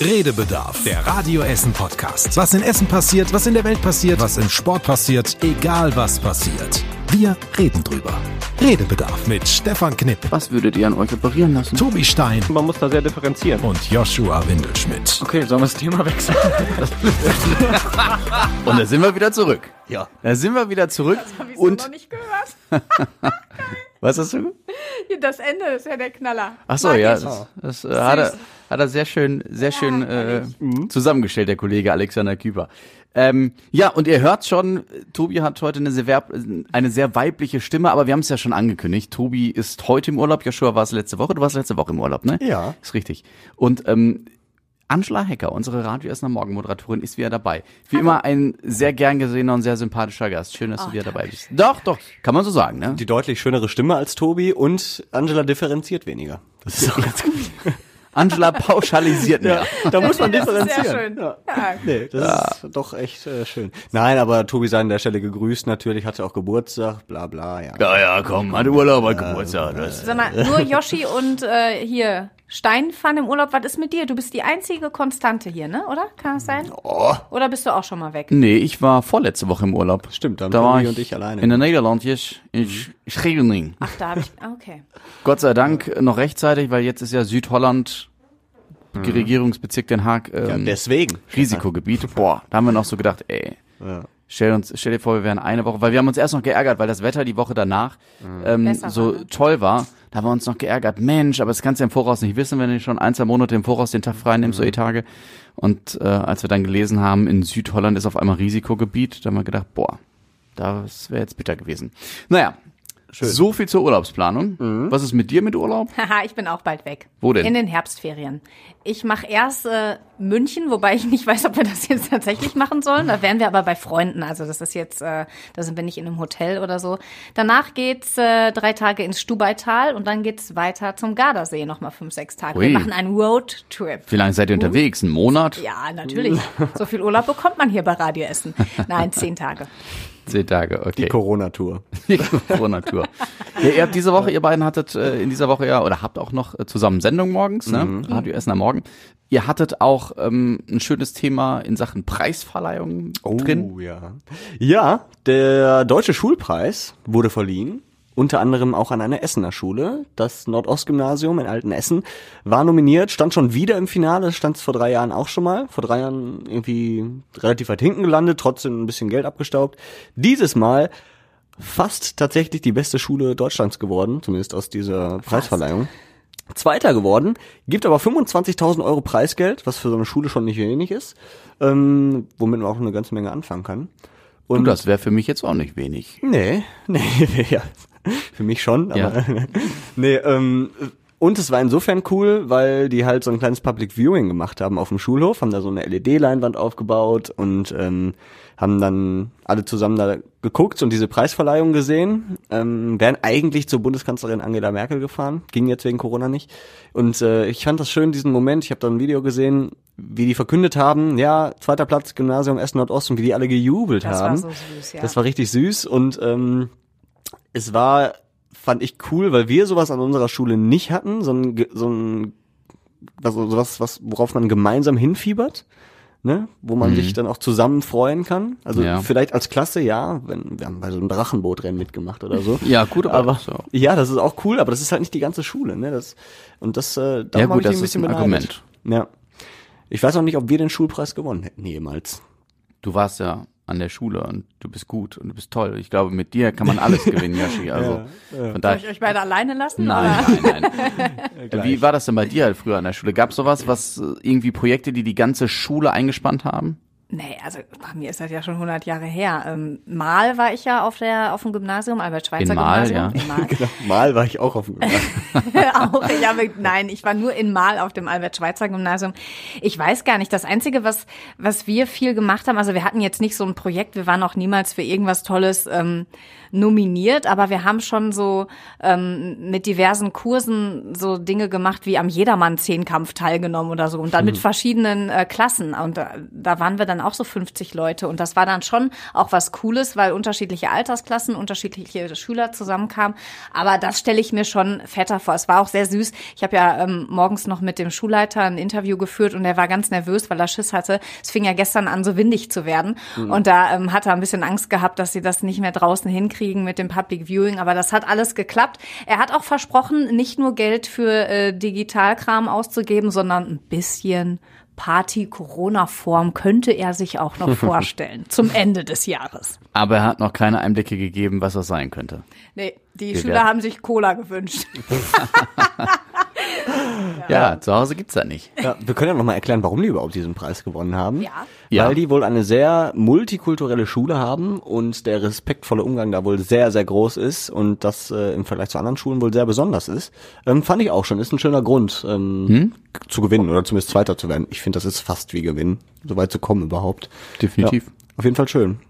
Redebedarf, der Radio Essen Podcast. Was in Essen passiert, was in der Welt passiert, was im Sport passiert, egal was passiert. Wir reden drüber. Redebedarf mit Stefan Knipp, Was würdet ihr an euch operieren lassen? Tobi Stein Man muss da sehr differenzieren. und Joshua Windelschmidt. Okay, sollen wir das Thema wechseln? Und da sind wir wieder zurück. Ja. Da sind wir wieder zurück. Hab ich so Und noch nicht gehört. was hast du? Das Ende ist ja der Knaller. Ach so, Mag ja, ich. das, das äh, hat, er, hat er sehr schön, sehr schön äh, zusammengestellt, der Kollege Alexander Küper. Ähm, ja, und ihr hört schon, Tobi hat heute eine sehr, eine sehr weibliche Stimme, aber wir haben es ja schon angekündigt. Tobi ist heute im Urlaub. Joshua war es letzte Woche. Du warst letzte Woche im Urlaub, ne? Ja. Ist richtig. Und ähm, Angela Hecker, unsere Radio Essener Morgenmoderatorin, ist wieder dabei. Wie immer ein sehr gern gesehener und sehr sympathischer Gast. Schön, dass du wieder dabei bist. Doch, doch, kann man so sagen, ne? Die deutlich schönere Stimme als Tobi und Angela differenziert weniger. Das ist auch ganz gut. Angela pauschalisiert mehr. Da muss man Das ist differenzieren. sehr schön. Ja. Ja. Nee, das ist doch echt äh, schön. Nein, aber Tobi sei an der Stelle gegrüßt natürlich, hatte auch Geburtstag, bla bla, ja. Ja, ja, komm, hat Urlaub, hat Geburtstag. Das. Sag mal, nur Yoshi und äh, hier Stein fahren im Urlaub. Was ist mit dir? Du bist die einzige Konstante hier, ne? Oder? Kann das sein? Oh. Oder bist du auch schon mal weg? Nee, ich war vorletzte Woche im Urlaub. Stimmt, da haben da war ich und ich alleine. in der Niederland, ich, ich, Scheveningen. Ach, da habe ich. ah, Okay. Gott sei Dank noch rechtzeitig, weil jetzt ist ja Südholland, Regierungsbezirk Den Haag, Ja, ähm, deswegen. Risikogebiet. Boah, da haben wir noch so gedacht, ey, Ja. stell uns, stell dir vor, wir wären eine Woche, weil wir haben uns erst noch geärgert, weil das Wetter die Woche danach ähm, Besser so war, ne? toll war. Da haben wir uns noch geärgert, Mensch, aber das kannst du ja im Voraus nicht wissen, wenn du schon ein, zwei Monate im Voraus den Tag frei nimmst, so E-Tage. Und äh, als wir dann gelesen haben, in Südholland ist auf einmal Risikogebiet, da haben wir gedacht, boah, das wäre jetzt bitter gewesen. Naja, so viel zur Urlaubsplanung. Was ist mit dir mit Urlaub? Haha, ich bin auch bald weg. Wo denn? In den Herbstferien. Ich mache erst äh, München, wobei ich nicht weiß, ob wir das jetzt tatsächlich machen sollen. Da wären wir aber bei Freunden. Also das ist jetzt, äh, da sind wir nicht in einem Hotel oder so. Danach geht's äh, drei Tage ins Stubaital und dann geht's weiter zum Gardasee, nochmal fünf, sechs Tage. Ui. Wir machen einen Roadtrip. Wie lange seid ihr unterwegs? Ein Monat? Ja, natürlich. So viel Urlaub bekommt man hier bei Radio Essen. Nein, zehn Tage. Zehn Tage, okay. Die Corona-Tour. Die Corona-Tour. Ja, ihr habt diese Woche, ihr beiden hattet äh, in dieser Woche ja, oder habt auch noch äh, zusammen Sendung morgens, ne? Radio Essen am Morgen. Ihr hattet auch ähm, ein schönes Thema in Sachen Preisverleihung drin. Oh, ja. Ja, der Deutsche Schulpreis wurde verliehen. Unter anderem auch an einer Essener Schule. Das Nordostgymnasium in Altenessen war nominiert, stand schon wieder im Finale, stand es vor drei Jahren auch schon mal. Vor drei Jahren irgendwie relativ weit hinten gelandet, trotzdem ein bisschen Geld abgestaubt. Dieses Mal fast tatsächlich die beste Schule Deutschlands geworden, zumindest aus dieser Preisverleihung. Zweiter geworden, gibt aber 25.000 Euro Preisgeld, was für so eine Schule schon nicht wenig ist, ähm, womit man auch eine ganze Menge anfangen kann. Und das wäre für mich jetzt auch nicht wenig. Nee, nee, ja. Für mich schon, aber Ja. nee, ähm, und es war insofern cool, weil die halt so ein kleines Public Viewing gemacht haben auf dem Schulhof, haben da so eine LED-Leinwand aufgebaut und ähm, haben dann alle zusammen da geguckt und diese Preisverleihung gesehen. Ähm, wären eigentlich zur Bundeskanzlerin Angela Merkel gefahren, ging jetzt wegen Corona nicht. Und äh, ich fand das schön, diesen Moment. Ich habe da ein Video gesehen, wie die verkündet haben, ja, zweiter Platz, Gymnasium Essen Nordost und wie die alle gejubelt Das war haben. so süß, ja. Das war richtig süß und ähm, es war, fand ich cool, weil wir sowas an unserer Schule nicht hatten, so ein, so ein also sowas, was, worauf man gemeinsam hinfiebert, ne, wo man sich dann auch zusammen freuen kann. Also Ja. vielleicht als Klasse, ja, wenn wir haben bei so einem Drachenbootrennen mitgemacht oder so. Ja, gut, aber, so. ja, das ist auch cool, aber das ist halt nicht die ganze Schule, ne? Das und das äh, darum Ja, gut, ich das ist ein beneidet. Argument. Ja. Ich weiß auch nicht, ob wir den Schulpreis gewonnen hätten jemals. Du warst ja an der Schule und du bist gut und du bist toll. Ich glaube, mit dir kann man alles gewinnen, Yoshi. Also von Soll ich euch beide alleine lassen? Nein, nein, nein. Wie war das denn bei dir halt früher an der Schule? Gab es sowas, was äh, irgendwie Projekte, die die ganze Schule eingespannt haben? Nee, also bei mir ist das ja schon 100 Jahre her. Ähm, mal war ich ja auf der auf dem Gymnasium, Albert-Schweitzer In Mal, Gymnasium. ja. In Mal. Genau. Mal war ich auch auf dem Gymnasium. auch, ich habe, nein, ich war nur in Mal auf dem Albert-Schweitzer Gymnasium. Ich weiß gar nicht, das Einzige, was, was wir viel gemacht haben, also wir hatten jetzt nicht so ein Projekt, wir waren auch niemals für irgendwas Tolles ähm, nominiert, aber wir haben schon so ähm, mit diversen Kursen so Dinge gemacht, wie am Jedermann-Zehnkampf teilgenommen oder so und dann mit verschiedenen äh, Klassen. Und da, da waren wir dann waren auch so 50 Leute. Und das war dann schon auch was Cooles, weil unterschiedliche Altersklassen, unterschiedliche Schüler zusammenkamen. Aber das stelle ich mir schon fetter vor. Es war auch sehr süß. Ich habe ja ähm, morgens noch mit dem Schulleiter ein Interview geführt und er war ganz nervös, weil er Schiss hatte. Es fing ja gestern an, so windig zu werden. Mhm. Und da ähm, hat er ein bisschen Angst gehabt, dass sie das nicht mehr draußen hinkriegen mit dem Public Viewing. Aber das hat alles geklappt. Er hat auch versprochen, nicht nur Geld für äh, Digitalkram auszugeben, sondern ein bisschen Party-Corona-Form könnte er sich auch noch vorstellen zum Ende des Jahres. Aber er hat noch keine Einblicke gegeben, was das sein könnte. Nee, die Wir Schüler werden. haben sich Cola gewünscht. ja, zu Hause gibt's das nicht. Ja, wir können ja noch mal erklären, warum die überhaupt diesen Preis gewonnen haben. Ja. Ja. Weil die wohl eine sehr multikulturelle Schule haben und der respektvolle Umgang da wohl sehr, sehr groß ist und das äh, im Vergleich zu anderen Schulen wohl sehr besonders ist. Ähm, fand ich auch schon. Ist ein schöner Grund, ähm, hm? zu gewinnen oder zumindest Zweiter zu werden. Ich finde, das ist fast wie gewinnen, so weit zu kommen überhaupt. Definitiv. Ja, auf jeden Fall schön.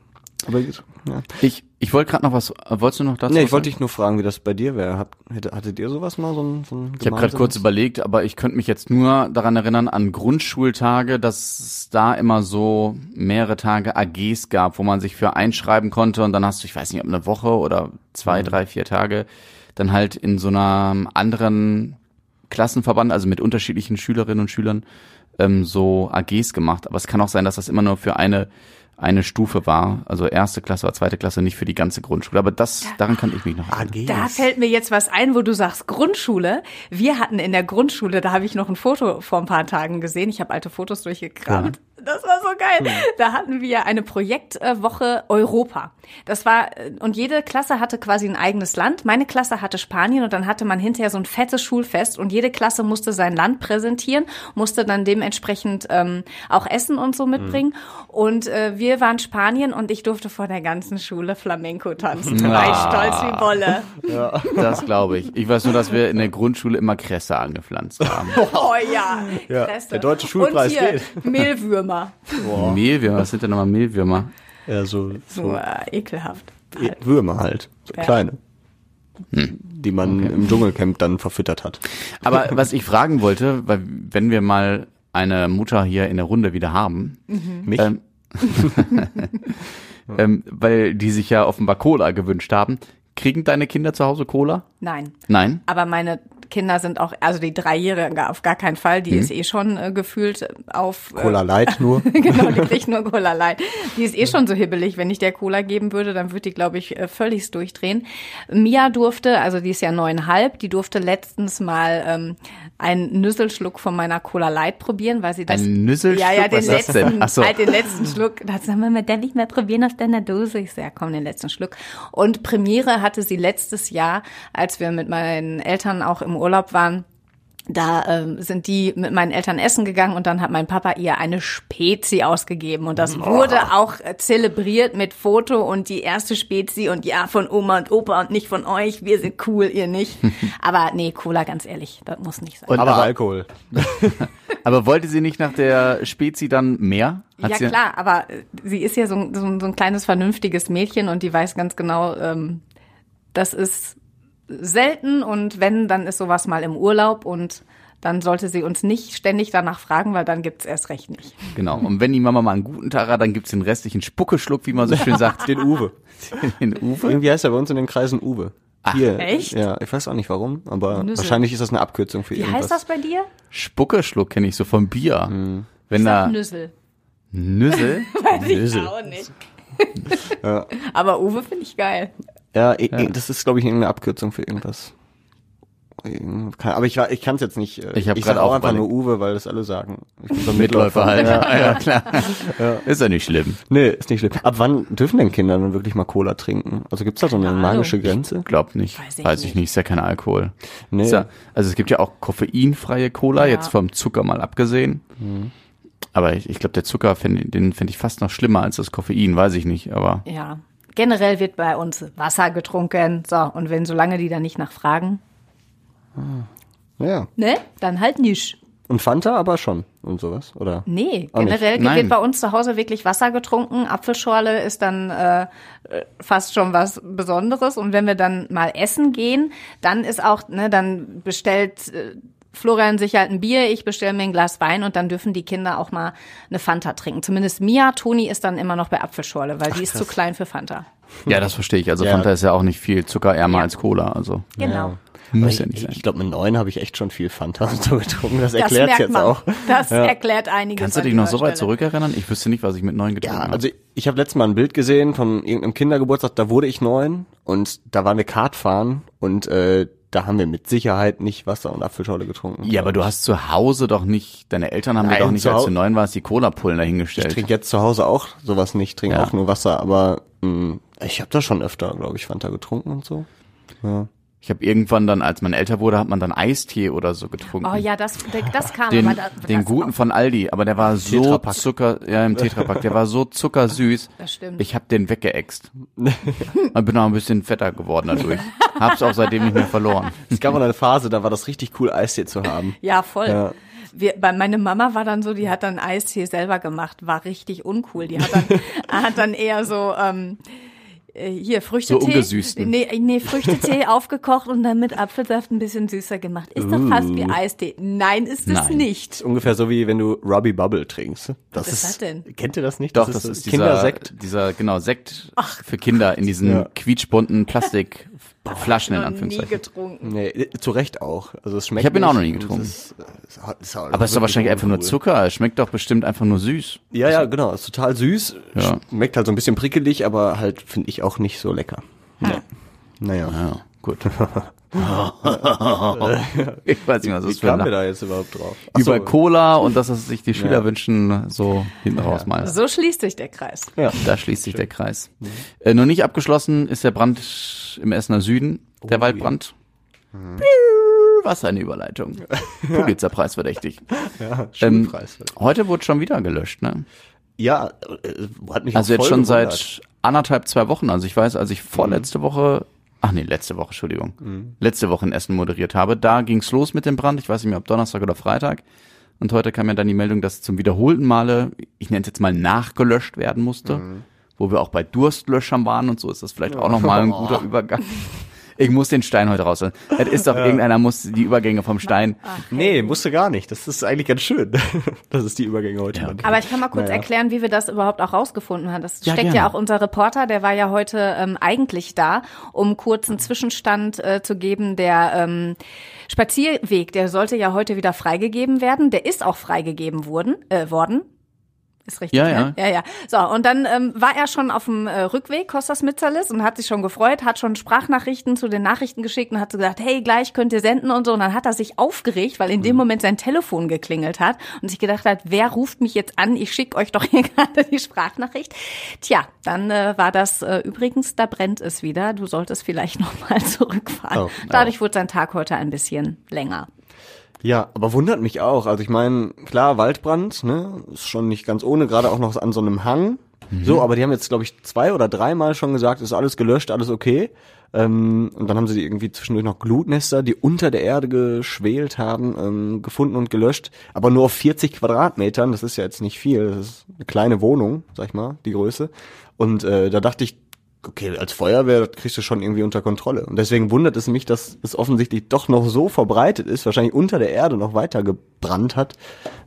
Aber ja. Ich, ich wollte gerade noch was, wolltest du noch dazu? Nee, ich wollte dich nur fragen, wie das bei dir wäre. Hab, hattet ihr sowas mal, so ein, so ein Ich habe gerade kurz überlegt, aber ich könnte mich jetzt nur daran erinnern an Grundschultage, dass es da immer so mehrere Tage AGs gab, wo man sich für einschreiben konnte und dann hast du, ich weiß nicht, ob eine Woche oder zwei, mhm. drei, vier Tage, dann halt in so einer anderen Klassenverband, also mit unterschiedlichen Schülerinnen und Schülern, ähm, so AGs gemacht. Aber es kann auch sein, dass das immer nur für eine eine Stufe war, also erste Klasse oder zweite Klasse, nicht für die ganze Grundschule. Aber das, daran kann ich mich noch erinnern. Da fällt mir jetzt was ein, wo du sagst Grundschule. Wir hatten in der Grundschule, da habe ich noch ein Foto vor ein paar Tagen gesehen. Ich habe alte Fotos durchgekramt. Ja. Das war so geil. Da hatten wir eine Projektwoche Europa. Das war, und jede Klasse hatte quasi ein eigenes Land. Meine Klasse hatte Spanien und dann hatte man hinterher so ein fettes Schulfest und jede Klasse musste sein Land präsentieren, musste dann dementsprechend ähm, auch Essen und so mitbringen. Mhm. Und äh, wir waren Spanien und ich durfte vor der ganzen Schule Flamenco tanzen. Ja. War ich stolz wie Bolle. Ja. Das glaube ich. Ich weiß nur, dass wir in der Grundschule immer Kresse angepflanzt haben. Oh ja, ja. Kresse. Der deutsche Schulpreis und hier, geht. Mehlwürmer. Mehlwürmer. Boah. Mehlwürmer, was sind denn nochmal Mehlwürmer? Ja, so, so, so äh, ekelhaft. Halt. Würmer halt, so ja. kleine. Hm. Die man okay. im Dschungelcamp dann verfüttert hat. Aber was ich fragen wollte, weil wenn wir mal eine Mutter hier in der Runde wieder haben, mhm. mich, ähm, ähm, weil die sich ja offenbar Cola gewünscht haben, kriegen deine Kinder zu Hause Cola? Nein. Nein. Aber meine Kinder sind auch, also die Dreijährige auf gar keinen Fall, die mhm. ist eh schon äh, gefühlt auf. Äh, Cola Light nur. genau, die kriegt nur Cola Light. Die ist eh schon so hibbelig. Wenn ich der Cola geben würde, dann würde die, glaube ich, äh, völlig durchdrehen. Mia durfte, also die ist ja neuneinhalb, die durfte letztens mal ähm, einen Nüsselschluck von meiner Cola Light probieren, weil sie das. Ein Nüsselschluck? Ja, ja, den letzten, so. halt den letzten Schluck. Da sie Mama, darf ich mal probieren aus deiner Dose? Ich so, ja, komm, den letzten Schluck. Und Premiere hatte sie letztes Jahr, als wir mit meinen Eltern auch im Urlaub waren, da ähm, sind die mit meinen Eltern essen gegangen und dann hat mein Papa ihr eine Spezi ausgegeben und das wurde auch zelebriert mit Foto und die erste Spezi und ja von Oma und Opa und nicht von euch, wir sind cool, ihr nicht. Aber nee, Cola, ganz ehrlich, das muss nicht sein. Und aber Alkohol. aber wollte sie nicht nach der Spezi dann mehr? Hat ja klar, aber sie ist ja so, so, so, ein kleines vernünftiges Mädchen und die weiß ganz genau, ähm, das ist selten und wenn, dann ist sowas mal im Urlaub und dann sollte sie uns nicht ständig danach fragen, weil dann gibt's erst recht nicht. Genau. Und wenn die Mama mal einen guten Tag hat, dann gibt's den restlichen Spuckeschluck, wie man so schön sagt. den Uwe. Den Uwe? Irgendwie heißt er bei uns in den Kreisen Uwe. Ach, Hier. echt? Ja, ich weiß auch nicht warum, aber Nüsse. wahrscheinlich ist das eine Abkürzung für wie irgendwas. Wie heißt das bei dir? Spuckeschluck kenne ich so vom Bier. Hm. Wenn ich da Nüssel. Nüssel? weiß Nüssel. ich auch nicht. ja. Aber Uwe finde ich geil. Ja, ja. das ist, glaube ich, eine Abkürzung für irgendwas. Aber ich, ich kann es jetzt nicht. Äh, Ich habe gerade auch einfach nur Uwe, weil das alle sagen. Ich bin so Mitläufer halt. Ja, ja klar. ja. Ist ja nicht schlimm. Nee, ist nicht schlimm. Ab wann dürfen denn Kinder dann wirklich mal Cola trinken? Also gibt's da so eine magische. Grenze? Glaub nicht. Weiß ich, Weiß ich nicht. Ist ja kein Alkohol. Nee. Ja, also es gibt ja auch koffeinfreie Cola, ja. jetzt vom Zucker mal abgesehen. Mhm. Aber ich, ich glaube, der Zucker, find, den finde ich fast noch schlimmer als das Koffein, weiß ich nicht, aber. Ja, generell wird bei uns Wasser getrunken. So, und wenn solange die da nicht nachfragen. Ja. Ne? Dann halt nicht. Und Fanta aber schon und sowas, oder? Nee, generell nicht. wird bei uns zu Hause wirklich Wasser getrunken. Apfelschorle ist dann äh, fast schon was Besonderes. Und wenn wir dann mal essen gehen, dann ist auch, ne, dann bestellt äh, Florian sich halt ein Bier, ich bestelle mir ein Glas Wein und dann dürfen die Kinder auch mal eine Fanta trinken. Zumindest Mia, Toni ist dann immer noch bei Apfelschorle, weil die ist zu klein für Fanta. Ja, das verstehe ich. Also Ja. Fanta ist ja auch nicht viel zuckerärmer Ja. als Cola. Also Genau. muss ich ja nicht sein. ich glaube, mit neun habe ich echt schon viel Fanta und so getrunken. Das Das erklärt jetzt man. auch. Das erklärt einiges. Kannst du dich noch so weit Stelle. zurückerinnern? Ich wüsste nicht, was ich mit neun getrunken Ja, habe. also ich habe letztes Mal ein Bild gesehen von irgendeinem Kindergeburtstag, da wurde ich neun und da waren wir Kart fahren und äh, da haben wir mit Sicherheit nicht Wasser und Apfelschorle getrunken. ja, aber du hast zu Hause doch nicht, deine Eltern haben dir Nein, doch nicht, zu als du neun warst, die Cola-Pullen Ich dahingestellt. trinke jetzt zu Hause auch sowas nicht, trinke Ja. auch nur Wasser, aber mh, ich habe da schon öfter, glaube ich, Fanta getrunken und so. Ja. Ich habe irgendwann dann, als man älter wurde, hat man dann Eistee oder so getrunken. Oh ja, das, das kam Den, aber da, den das guten auch- von Aldi, aber der war so Tetrapack. Zucker, ja im Tetrapack, der war so zuckersüß. Das stimmt. Ich habe den weggeext. Und bin auch ein bisschen fetter geworden dadurch. Hab's auch seitdem nicht mehr verloren. Es gab mal eine Phase, da war das richtig cool, Eistee zu haben. Ja, voll. Ja. Wir, bei meine Mama war dann so, die hat dann Eistee selber gemacht, war richtig uncool. Die hat dann, hat dann eher so ähm, äh, hier Früchtetee. So ungesüßten. Nee, nee, Früchtetee aufgekocht und dann mit Apfelsaft ein bisschen süßer gemacht. Ist doch fast wie Eistee. Nein, ist es Nein. nicht. ist ungefähr so wie wenn du Robbie Bubble trinkst. Das Was ist das denn? Kennt ihr das nicht? Doch, das, ist dieser, Kindersekt. dieser, genau, Sekt für Kinder in diesen Ja. quietschbunten Plastikflaschen in Noch nie Anführungszeichen. getrunken. Nee, zu Recht auch. Also es schmeckt Ich hab ihn auch noch nie getrunken. es Ist, ist, halt- ist halt Aber es ist doch wahrscheinlich einfach nur uncool. Zucker. Es schmeckt doch bestimmt einfach nur süß. Ja, ja, genau. Ist total süß. Ja. Schmeckt halt so ein bisschen prickelig, aber halt finde ich auch nicht so lecker. Nee. Naja. Ja, gut. ich weiß nicht, was das Wie für kamen wir da jetzt überhaupt drauf? Ach Über so. Cola und das, was sich die Schüler Ja. wünschen, so hinten raus mal. So schließt sich der Kreis. Ja. Da schließt sich der Kreis. Äh, noch nicht abgeschlossen ist der Brand im Essener Süden, der Oh, Waldbrand. Was eine Überleitung. Pulitzerpreis verdächtig. Ja, Ähm, heute wurde schon wieder gelöscht, ne? ja, äh, hat mich Also auch jetzt schon gewundert. seit anderthalb, zwei Wochen. Also ich weiß, als ich vorletzte Woche, ach nee, letzte Woche, Entschuldigung, letzte Woche in Essen moderiert habe, da ging's los mit dem Brand. Ich weiß nicht mehr, ob Donnerstag oder Freitag. Und heute kam ja dann die Meldung, dass zum wiederholten Male, ich nenne es jetzt mal nachgelöscht werden musste, wo wir auch bei Durstlöschern waren und so. Ist das vielleicht auch nochmal ein guter Übergang. Ich muss den Stein heute raus. Es ist doch irgendeiner muss die Übergänge vom Stein. Nee, musste gar nicht. Das ist eigentlich ganz schön, dass es die Übergänge heute waren. Aber ich kann mal kurz Naja. erklären, wie wir das überhaupt auch rausgefunden haben. Das Ja, steckt gerne. ja auch unser Reporter, der war ja heute ähm, eigentlich da, um kurz einen Zwischenstand äh, zu geben. Der ähm, Spazierweg, der sollte ja heute wieder freigegeben werden. Der ist auch freigegeben worden. Äh, worden. Ist richtig, Ja, ne? ja. Ja, So, und dann ähm, war er schon auf dem äh, Rückweg, Kostas Mitzalis, und hat sich schon gefreut, hat schon Sprachnachrichten zu den Nachrichten geschickt und hat so gesagt, hey, gleich könnt ihr senden und so. Und dann hat er sich aufgeregt, weil in dem Moment sein Telefon geklingelt hat und sich gedacht hat, wer ruft mich jetzt an? Ich schicke euch doch hier gerade die Sprachnachricht. Tja, dann äh, war das äh, übrigens, da brennt es wieder. Du solltest vielleicht nochmal zurückfahren. Oh, Dadurch wurde sein Tag heute ein bisschen länger. Ja, aber wundert mich auch. Also ich meine, klar, Waldbrand, ne, ist schon nicht ganz ohne, gerade auch noch an so einem Hang. So, aber die haben jetzt, glaube ich, zwei oder dreimal schon gesagt, ist alles gelöscht, alles okay. Ähm, und dann haben sie irgendwie zwischendurch noch Glutnester, die unter der Erde geschwelt haben, ähm, gefunden und gelöscht. Aber nur auf 40 Quadratmetern, das ist ja jetzt nicht viel, das ist eine kleine Wohnung, sag ich mal, die Größe. Und äh, da dachte ich, okay, als Feuerwehr das kriegst du schon irgendwie unter Kontrolle. Und deswegen wundert es mich, dass es offensichtlich doch noch so verbreitet ist, wahrscheinlich unter der Erde noch weiter gebrannt hat,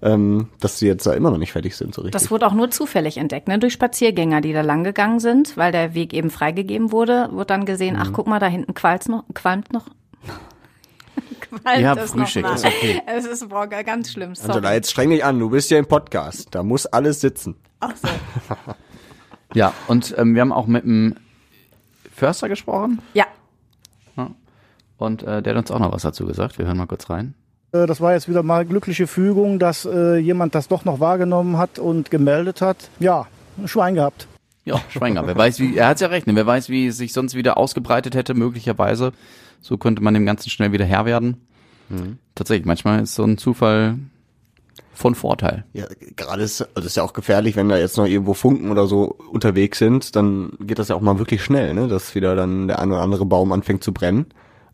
ähm, dass sie jetzt da immer noch nicht fertig sind, so richtig. Das wurde auch nur zufällig entdeckt, ne? durch Spaziergänger, die da lang gegangen sind, weil der Weg eben freigegeben wurde, wurde dann gesehen, Mhm. ach guck mal, da hinten qualmt noch, qualmt noch. qualmt Ja, Frühstück ist okay. Es ist boah, ganz schlimm. Sorry. Angela, jetzt streng dich an, du bist ja im Podcast, da muss alles sitzen. Ach so. Ja, und ähm, wir haben auch mit dem Förster gesprochen Ja, und äh, der hat uns auch noch was dazu gesagt. Wir hören mal kurz rein. Äh, Das war jetzt wieder mal glückliche Fügung, dass äh, jemand das doch noch wahrgenommen hat und gemeldet hat. Ja, ein Schwein gehabt. Ja, Schweinger. Wer weiß, wie, er hat's ja recht, ne? wer weiß, wie es sich sonst wieder ausgebreitet hätte, möglicherweise. So könnte man dem Ganzen schnell wieder Herr werden. Tatsächlich, manchmal ist so ein Zufall von Vorteil. Ja, gerade ist, also ist ja auch gefährlich, wenn da jetzt noch irgendwo Funken oder so unterwegs sind, dann geht das ja auch mal wirklich schnell, ne, dass wieder dann der ein oder andere Baum anfängt zu brennen.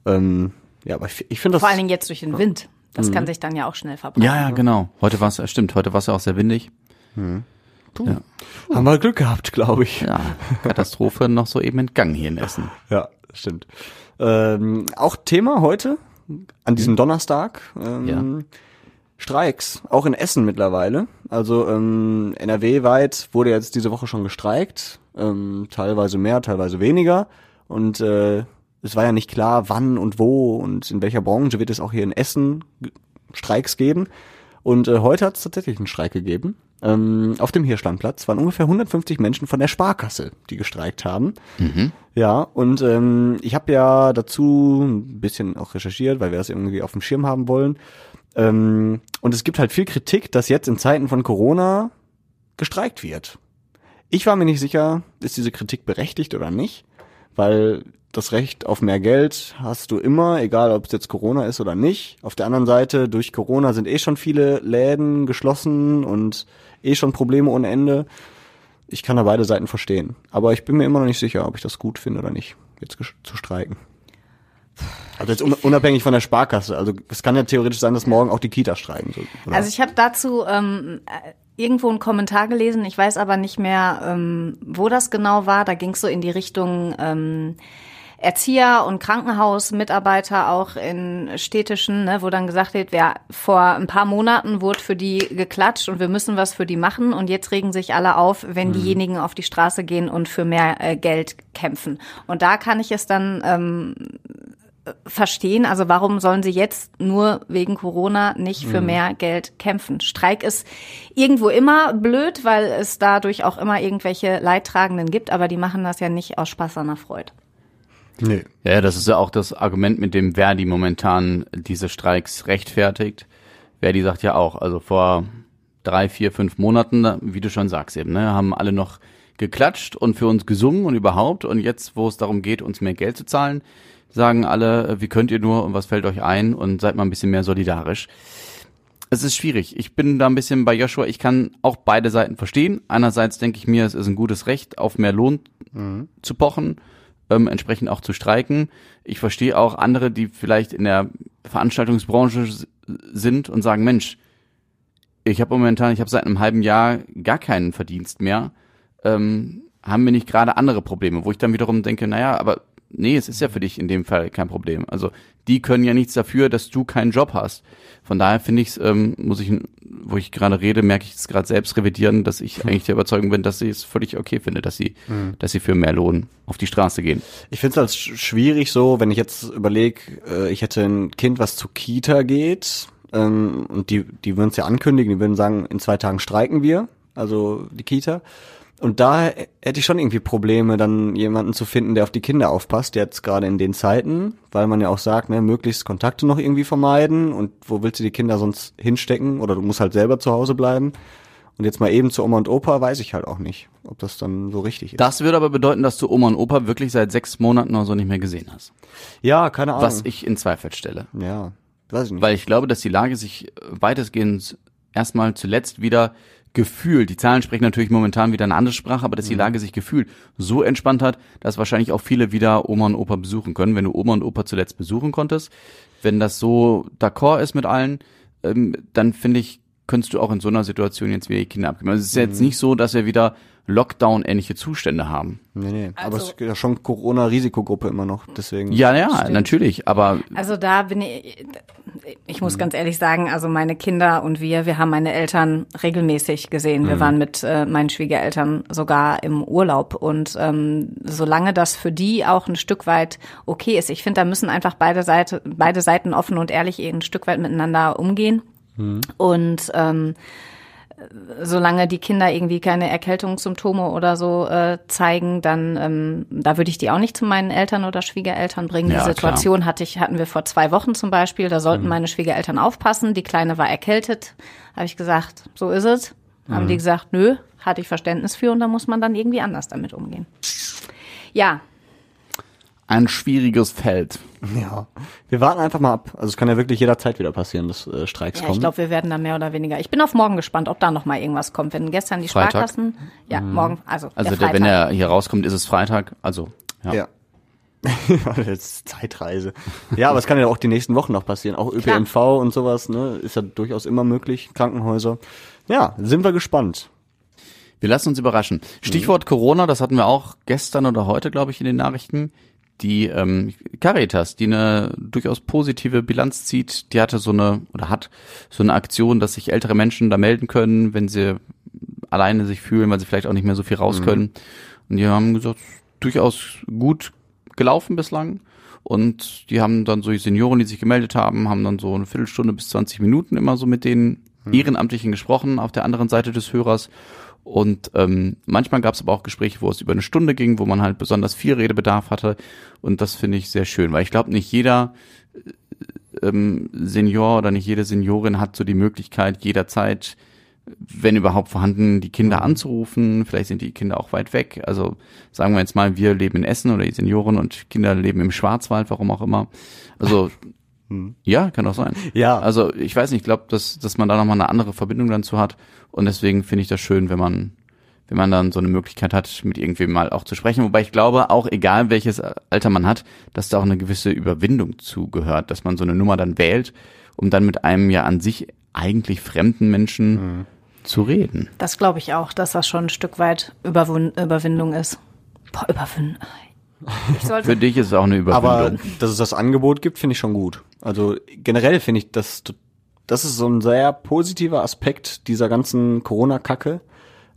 Ähm, ja, aber ich, ich finde das. vor allen Dingen jetzt durch den Wind. Das Mhm. kann sich dann ja auch schnell verbreiten. Ja, ja, genau. Heute war es, stimmt, heute war es ja auch sehr windig. haben wir Glück gehabt, glaube ich. Ja, Katastrophe noch so eben entgangen hier in Essen. Ja, stimmt. Ähm, auch Thema heute an diesem Donnerstag. Ähm, Ja. Streiks, auch in Essen mittlerweile. Also ähm, NRW-weit wurde jetzt diese Woche schon gestreikt, ähm, teilweise mehr, teilweise weniger. Und äh, es war ja nicht klar, wann und wo und in welcher Branche wird es auch hier in Essen Streiks geben. Und äh, heute hat es tatsächlich einen Streik gegeben. Ähm, auf dem Hirschlandplatz waren ungefähr 150 Menschen von der Sparkasse, die gestreikt haben. Ja, und ähm, ich habe ja dazu ein bisschen auch recherchiert, weil wir das irgendwie auf dem Schirm haben wollen. Ähm, und es gibt halt viel Kritik, dass jetzt in Zeiten von Corona gestreikt wird. Ich war mir nicht sicher, ist diese Kritik berechtigt oder nicht, weil das Recht auf mehr Geld hast du immer, egal ob es jetzt Corona ist oder nicht. Auf der anderen Seite, durch Corona sind eh schon viele Läden geschlossen und eh schon Probleme ohne Ende. Ich kann da beide Seiten verstehen. Aber ich bin mir immer noch nicht sicher, ob ich das gut finde oder nicht, jetzt zu streiken. Also jetzt un- unabhängig von der Sparkasse. Also es kann ja theoretisch sein, dass morgen auch die Kita streiken. So, oder? Also ich habe dazu ähm, äh, irgendwo einen Kommentar gelesen, ich weiß aber nicht mehr, ähm, wo das genau war. Da ging es so in die Richtung ähm, Erzieher und Krankenhausmitarbeiter auch in städtischen, ne, wo dann gesagt wird, wer vor ein paar Monaten wurde für die geklatscht und wir müssen was für die machen und jetzt regen sich alle auf, wenn diejenigen auf die Straße gehen und für mehr äh, Geld kämpfen. Und da kann ich es dann ähm, verstehen. Also warum sollen sie jetzt nur wegen Corona nicht für mehr Geld kämpfen? Streik ist irgendwo immer blöd, weil es dadurch auch immer irgendwelche Leidtragenden gibt, aber die machen das ja nicht aus Spaß an der Freude. nee. Ja, das ist ja auch das Argument, mit dem Verdi momentan diese Streiks rechtfertigt. Verdi sagt ja auch, also vor drei, vier, fünf Monaten, wie du schon sagst eben, ne, haben alle noch geklatscht und für uns gesungen und überhaupt. Und jetzt, wo es darum geht, uns mehr Geld zu zahlen, sagen alle, äh, wie könnt ihr nur und was fällt euch ein und seid mal ein bisschen mehr solidarisch. Es ist schwierig. Ich bin da ein bisschen bei Joshua. Ich kann auch beide Seiten verstehen. Einerseits denke ich mir, es ist ein gutes Recht, auf mehr Lohn zu pochen, ähm, entsprechend auch zu streiken. Ich verstehe auch andere, die vielleicht in der Veranstaltungsbranche sind und sagen, Mensch, ich habe momentan, ich habe seit einem halben Jahr gar keinen Verdienst mehr. Ähm, haben wir nicht gerade andere Probleme, wo ich dann wiederum denke, naja, aber nee, es ist ja für dich in dem Fall kein Problem. Also die können ja nichts dafür, dass du keinen Job hast. Von daher finde ich es, ähm, muss ich, wo ich gerade rede, merke ich es gerade selbst revidieren, dass ich eigentlich der Überzeugung bin, dass ich es völlig okay finde, dass sie, dass sie für mehr Lohn auf die Straße gehen. Ich finde es halt sch- schwierig so, wenn ich jetzt überlege, äh, ich hätte ein Kind, was zur Kita geht, ähm, und die, die würden es ja ankündigen, die würden sagen, in zwei Tagen streiken wir, also die Kita. Und da hätte ich schon irgendwie Probleme, dann jemanden zu finden, der auf die Kinder aufpasst, jetzt gerade in den Zeiten, weil man ja auch sagt, ne, möglichst Kontakte noch irgendwie vermeiden und wo willst du die Kinder sonst hinstecken oder du musst halt selber zu Hause bleiben. Und jetzt mal eben zu Oma und Opa weiß ich halt auch nicht, ob das dann so richtig ist. Das würde aber bedeuten, dass du Oma und Opa wirklich seit sechs Monaten oder so nicht mehr gesehen hast. ja, keine Ahnung. Was ich in Zweifel stelle. ja, weiß ich nicht. Weil ich glaube, dass die Lage sich weitestgehend erstmal zuletzt wieder gefühlt, die Zahlen sprechen natürlich momentan wieder eine andere Sprache, aber dass die Lage sich gefühlt so entspannt hat, dass wahrscheinlich auch viele wieder Oma und Opa besuchen können, wenn du Oma und Opa zuletzt besuchen konntest. Wenn das so d'accord ist mit allen, ähm, dann finde ich, könntest du auch in so einer Situation jetzt wieder die Kinder abgeben. Also es ist jetzt nicht so, dass wir wieder Lockdown-ähnliche Zustände haben. Nee, nee. aber es Also- ist ja schon Corona-Risikogruppe immer noch, deswegen. Ja, ja, natürlich, aber Also da bin ich, ich muss ganz ehrlich sagen, also meine Kinder und wir, wir haben meine Eltern regelmäßig gesehen. Wir waren mit äh, meinen Schwiegereltern sogar im Urlaub und ähm, solange das für die auch ein Stück weit okay ist, ich finde, da müssen einfach beide Seite, beide Seiten offen und ehrlich ein Stück weit miteinander umgehen und ähm, solange die Kinder irgendwie keine Erkältungssymptome oder so äh, zeigen, dann ähm, da würde ich die auch nicht zu meinen Eltern oder Schwiegereltern bringen. Ja, die Situation hatte ich hatten wir vor zwei Wochen zum Beispiel. Da sollten Mhm. meine Schwiegereltern aufpassen. Die kleine war erkältet. Habe ich gesagt, so ist es. Haben Mhm. die gesagt, nö, hatte ich Verständnis für und da muss man dann irgendwie anders damit umgehen. Ja, ein schwieriges Feld. Ja. Wir warten einfach mal ab. Also es kann ja wirklich jederzeit wieder passieren, dass äh, Streiks ja kommen. ich glaube, wir werden da mehr oder weniger. Ich bin auf morgen gespannt, ob da noch mal irgendwas kommt. Wenn gestern die Freitag? Sparkassen, ja, morgen, also, Also der der, wenn er hier rauskommt, ist es Freitag. Also ja. ja. das ist Zeitreise. Ja, aber es kann ja auch die nächsten Wochen noch passieren. Auch ÖPNV und sowas, ne, ist ja durchaus immer möglich. Krankenhäuser. Ja, sind wir gespannt. Wir lassen uns überraschen. Stichwort Corona, das hatten wir auch gestern oder heute, glaube ich, in den Nachrichten. Die ähm, Caritas, die eine durchaus positive Bilanz zieht, die hatte so eine oder hat so eine Aktion, dass sich ältere Menschen da melden können, wenn sie alleine sich fühlen, weil sie vielleicht auch nicht mehr so viel raus können. Und die haben gesagt, durchaus gut gelaufen bislang. Und die haben dann so die Senioren, die sich gemeldet haben, haben dann so eine Viertelstunde bis 20 Minuten immer so mit den Ehrenamtlichen gesprochen auf der anderen Seite des Hörers. Und ähm, manchmal gab es aber auch Gespräche, wo es über eine Stunde ging, wo man halt besonders viel Redebedarf hatte. Und das finde ich sehr schön, weil ich glaube, nicht jeder äh, ähm, Senior oder nicht jede Seniorin hat so die Möglichkeit, jederzeit, wenn überhaupt vorhanden, die Kinder anzurufen. Vielleicht sind die Kinder auch weit weg. Also sagen wir jetzt mal, wir leben in Essen oder die Senioren und Kinder leben im Schwarzwald, warum auch immer. Also ja, kann auch sein. Ja. Also ich weiß nicht, ich glaube, dass, dass man da nochmal eine andere Verbindung dann zu hat. Und deswegen finde ich das schön, wenn man, wenn man dann so eine Möglichkeit hat, mit irgendwem mal auch zu sprechen. Wobei ich glaube, auch egal welches Alter man hat, dass da auch eine gewisse Überwindung zugehört, dass man so eine Nummer dann wählt, um dann mit einem ja an sich eigentlich fremden Menschen zu reden. Das glaube ich auch, dass das schon ein Stück weit Überwun Überwindung ist. Boah, Überwindung. Für dich ist es auch eine Überwindung. Aber dass es das Angebot gibt, finde ich schon gut. Also generell finde ich, das, das ist so ein sehr positiver Aspekt dieser ganzen Corona-Kacke,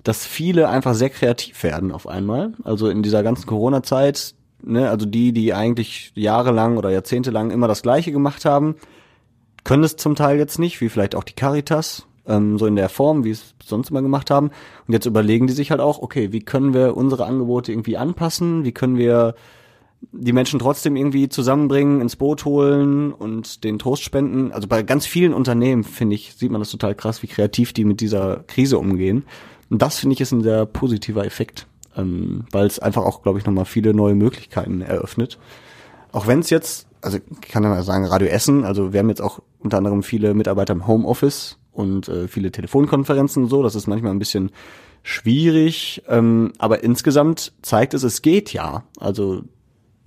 dass viele einfach sehr kreativ werden auf einmal. Also in dieser ganzen Corona-Zeit, ne, also die, die eigentlich jahrelang oder jahrzehntelang immer das Gleiche gemacht haben, können es zum Teil jetzt nicht, wie vielleicht auch die Caritas, ähm, so in der Form, wie es sonst immer gemacht haben. Und jetzt überlegen die sich halt auch, okay, wie können wir unsere Angebote irgendwie anpassen? Wie können wir die Menschen trotzdem irgendwie zusammenbringen, ins Boot holen und den Trost spenden. Also bei ganz vielen Unternehmen, finde ich, sieht man das total krass, wie kreativ die mit dieser Krise umgehen. Und das, finde ich, ist ein sehr positiver Effekt, ähm, weil es einfach auch, glaube ich, nochmal viele neue Möglichkeiten eröffnet. Auch wenn es jetzt, also ich kann ja mal sagen, Radio Essen, also wir haben jetzt auch unter anderem viele Mitarbeiter im Homeoffice und äh, viele Telefonkonferenzen und so, das ist manchmal ein bisschen schwierig, ähm, aber insgesamt zeigt es, es geht ja. Also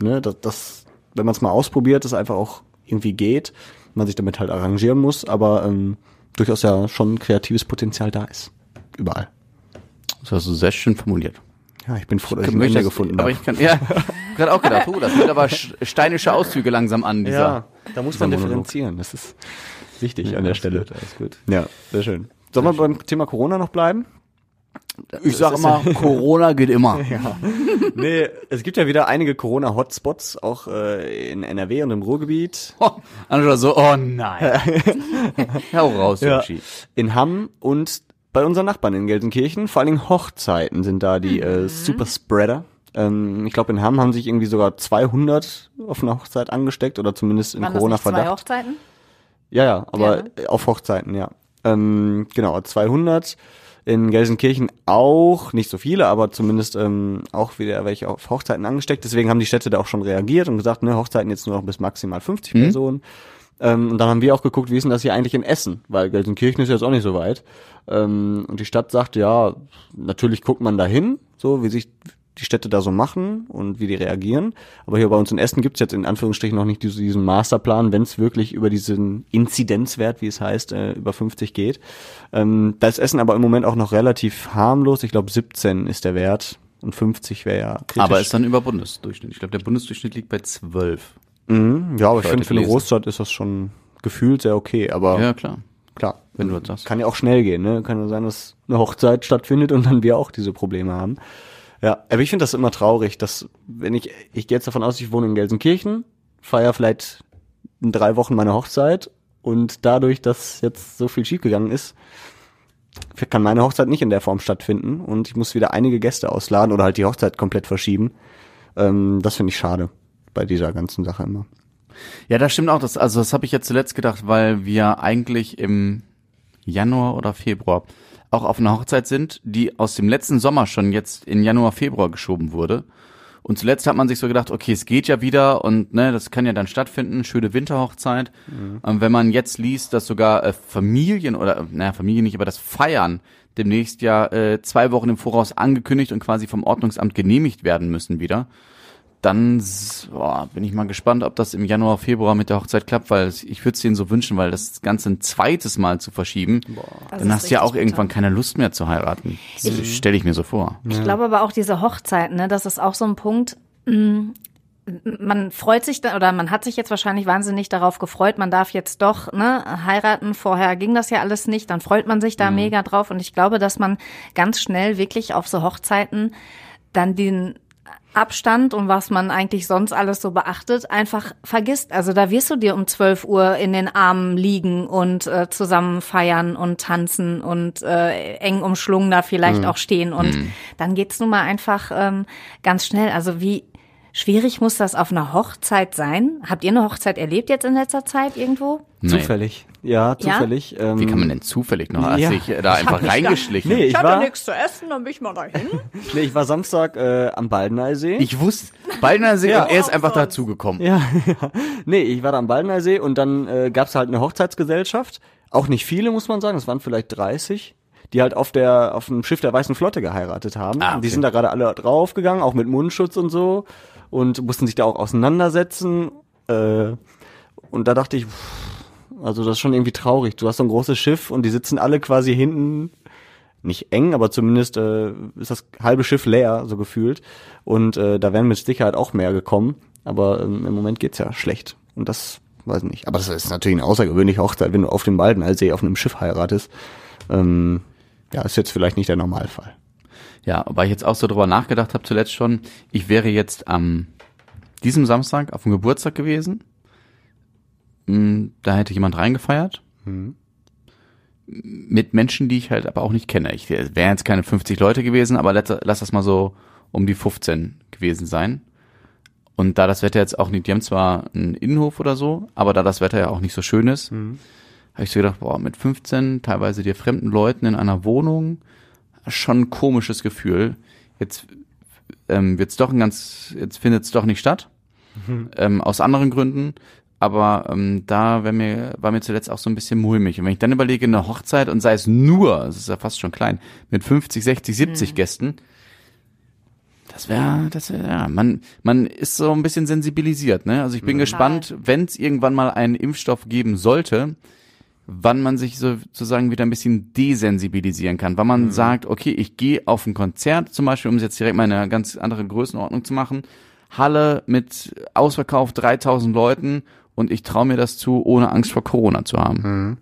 ne, das, das wenn man es mal ausprobiert, das einfach auch irgendwie geht, man sich damit halt arrangieren muss, aber ähm, durchaus ja schon kreatives Potenzial da ist. Überall. Das hast du sehr schön formuliert. Ja, ich bin froh, dass ich Ich möchte gefunden aber habe. ich kann, ja, ich gerade auch gedacht, oh, das wird aber sch- steinische Auszüge langsam an, dieser. Ja, da muss man Monolog. differenzieren. Das ist wichtig Ja, an der Stelle. gut, alles gut. Ja, sehr schön. Sollen wir beim Thema Corona noch bleiben? Ich sage immer, Corona geht immer. Nee, es gibt ja wieder einige Corona-Hotspots, auch äh, in NRW und im Ruhrgebiet. Oh, andere so, oh nein. Hau raus, Ja. Yoshi. In Hamm und bei unseren Nachbarn in Gelsenkirchen. Vor allen Dingen Hochzeiten sind da die äh, Superspreader. Ähm, ich glaube, in Hamm haben sich irgendwie sogar 200 auf einer Hochzeit angesteckt oder zumindest in nicht zwei Corona-Verdacht. Hochzeiten? Ja, ja, aber Ja, auf Hochzeiten, ja. Ähm, genau, 200. In Gelsenkirchen auch, nicht so viele, aber zumindest ähm, auch wieder welche auf Hochzeiten angesteckt. Deswegen haben die Städte da auch schon reagiert und gesagt, ne, Hochzeiten jetzt nur noch bis maximal 50 Personen. Ähm, und dann haben wir auch geguckt, wie ist denn das hier eigentlich in Essen? Weil Gelsenkirchen ist jetzt auch nicht so weit. Ähm, und die Stadt sagt, ja, natürlich guckt man da hin, so wie sich die Städte da so machen und wie die reagieren. Aber hier bei uns in Essen gibt's jetzt in Anführungsstrichen noch nicht diese- diesen Masterplan, wenn es wirklich über diesen Inzidenzwert, wie es heißt, äh, über 50 geht. Ähm, da ist Essen aber im Moment auch noch relativ harmlos. Ich glaube 17 ist der Wert und 50 wäre ja kritisch. Aber ist dann über Bundesdurchschnitt. Ich glaube, der Bundesdurchschnitt liegt bei 12. mhm, ja, aber ich finde für eine. Großstadt ist das schon gefühlt sehr okay. Aber Ja, klar. klar, Wenn du das sagst. kann ja auch schnell gehen. Ne? Kann ja sein, dass eine Hochzeit stattfindet und dann wir auch diese Probleme haben. Ja, aber ich finde das immer traurig, dass wenn ich, ich gehe jetzt davon aus, ich wohne in Gelsenkirchen, feiere vielleicht in drei Wochen meine Hochzeit und dadurch, dass jetzt so viel schiefgegangen ist, kann meine Hochzeit nicht in der Form stattfinden und ich muss wieder einige Gäste ausladen oder halt die Hochzeit komplett verschieben. Ähm, das finde ich schade bei dieser ganzen Sache immer. Ja, das stimmt auch. Das, also das habe ich jetzt zuletzt gedacht, weil wir eigentlich im Januar oder Februar auch auf einer Hochzeit sind, die aus dem letzten Sommer schon jetzt in Januar, Februar geschoben wurde. Und zuletzt hat man sich so gedacht, okay, es geht ja wieder und ne, das kann ja dann stattfinden, schöne Winterhochzeit. Und wenn man jetzt liest, dass sogar äh, Familien oder naja, Familien nicht, aber das Feiern demnächst ja äh, zwei Wochen im Voraus angekündigt und quasi vom Ordnungsamt genehmigt werden müssen wieder, dann boah, bin ich mal gespannt, ob das im Januar, Februar mit der Hochzeit klappt, weil ich würde es denen so wünschen, weil das Ganze ein zweites Mal zu verschieben, Das dann hast du ja auch irgendwann keine Lust mehr zu heiraten. Stelle ich mir so vor. Ich glaube aber auch diese Hochzeiten, ne, das ist auch so ein Punkt. mh, man freut sich da oder man hat sich jetzt wahrscheinlich wahnsinnig darauf gefreut, man darf jetzt doch ne, heiraten. Vorher ging das ja alles nicht, dann freut man sich da Mhm. mega drauf. Und ich glaube, dass man ganz schnell wirklich auf so Hochzeiten dann den Abstand und was man eigentlich sonst alles so beachtet, einfach vergisst. Also da wirst du dir um 12 Uhr in den Armen liegen und äh, zusammen feiern und tanzen und äh, eng umschlungen da vielleicht auch stehen. Und dann geht's nun mal einfach ähm, ganz schnell. Also wie schwierig muss das auf einer Hochzeit sein? Habt ihr eine Hochzeit erlebt jetzt in letzter Zeit irgendwo? Nee. Zufällig. Ja, zufällig. Ähm, Wie kann man denn zufällig noch? Hast Ja. dich da einfach reingeschlichen? Nee, ich war, zu essen, dann bin ich mal dahin. nee, ich war Samstag äh, am Baldeneysee. Ich wusste, Baldner See Ja. und er ist einfach dazugekommen. Ja, ja. Nee, ich war da am Baldeneysee und dann äh, gab's halt eine Hochzeitsgesellschaft. Auch nicht viele, muss man sagen. Es waren vielleicht 30, die halt auf der auf dem Schiff der Weißen Flotte geheiratet haben. Ah, okay. Die sind da gerade alle draufgegangen, auch mit Mundschutz und so. Und mussten sich da auch auseinandersetzen. Äh, und da dachte ich, pff, also das ist schon irgendwie traurig. Du hast so ein großes Schiff und die sitzen alle quasi hinten nicht eng, aber zumindest äh, ist das halbe Schiff leer, so gefühlt. Und äh, da wären mit Sicherheit auch mehr gekommen. Aber ähm, im Moment geht's ja schlecht. Und das weiß ich nicht. Aber das ist natürlich eine außergewöhnliche Hochzeit, wenn du auf dem Baldeneysee auf einem Schiff heiratest. Ähm, ja, ist jetzt vielleicht nicht der Normalfall. Ja, weil ich jetzt auch so drüber nachgedacht habe zuletzt schon, ich wäre jetzt am diesem Samstag auf dem Geburtstag gewesen. Mm, Da hätte jemand reingefeiert. Mit Menschen, die ich halt aber auch nicht kenne. Ich wären jetzt keine 50 Leute gewesen, aber lass, lass das mal so um die 15 gewesen sein. Und da das Wetter jetzt auch nicht, die haben zwar einen Innenhof oder so, aber da das Wetter ja auch nicht so schön ist, habe ich so gedacht, boah, mit 15, teilweise dir fremden Leuten in einer Wohnung, schon ein komisches Gefühl. Jetzt ähm, wird's doch ein ganz, jetzt findet's doch nicht statt. Ähm, aus anderen Gründen. Aber ähm, da wär mir, war mir zuletzt auch so ein bisschen mulmig. Und wenn ich dann überlege, eine Hochzeit und sei es nur, es ist ja fast schon klein, mit 50, 60, 70 Gästen, das wäre, das wäre, ja, man, man ist so ein bisschen sensibilisiert, ne? Also ich bin gespannt, wenn es irgendwann mal einen Impfstoff geben sollte, wann man sich sozusagen wieder ein bisschen desensibilisieren kann. Wann man sagt, okay, ich gehe auf ein Konzert zum Beispiel, um es jetzt direkt mal in eine ganz andere Größenordnung zu machen, Halle mit Ausverkauf 3000 Leuten und ich traue mir das zu, ohne Angst vor Corona zu haben.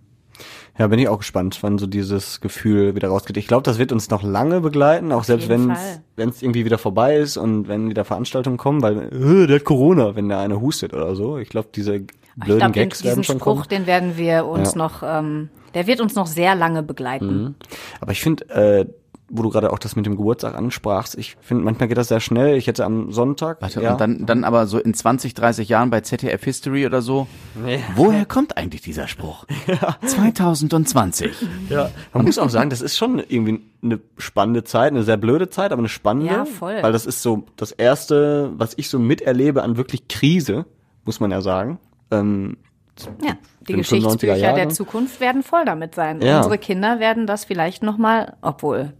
Ja, bin ich auch gespannt, wann so dieses Gefühl wieder rausgeht. Ich glaube, das wird uns noch lange begleiten, auch selbst wenn Fall. wenn es irgendwie wieder vorbei ist und wenn wieder Veranstaltungen kommen, weil äh, der hat Corona, wenn der eine hustet oder so. Ich glaube, diese Ich blöden glaube, Gags werden diesen schon Spruch, kommen. den werden wir uns Ja. noch, ähm, der wird uns noch sehr lange begleiten. Aber ich finde, äh, wo du gerade auch das mit dem Geburtstag ansprachst, ich finde, manchmal geht das sehr schnell. Ich hätte am Sonntag. Warte, ja, und dann, dann aber so in 20, 30 Jahren bei ZDF History oder so. Woher kommt eigentlich dieser Spruch? 2020. Ja, man muss auch sagen, das ist schon irgendwie eine spannende Zeit, eine sehr blöde Zeit, aber eine spannende. Ja, voll. Weil das ist so das erste, was ich so miterlebe an wirklich Krise, muss man ja sagen. Ähm, Ja, die den 95er Geschichtsbücher Jahre. der Zukunft werden voll damit sein. Ja. Unsere Kinder werden das vielleicht noch mal, obwohl,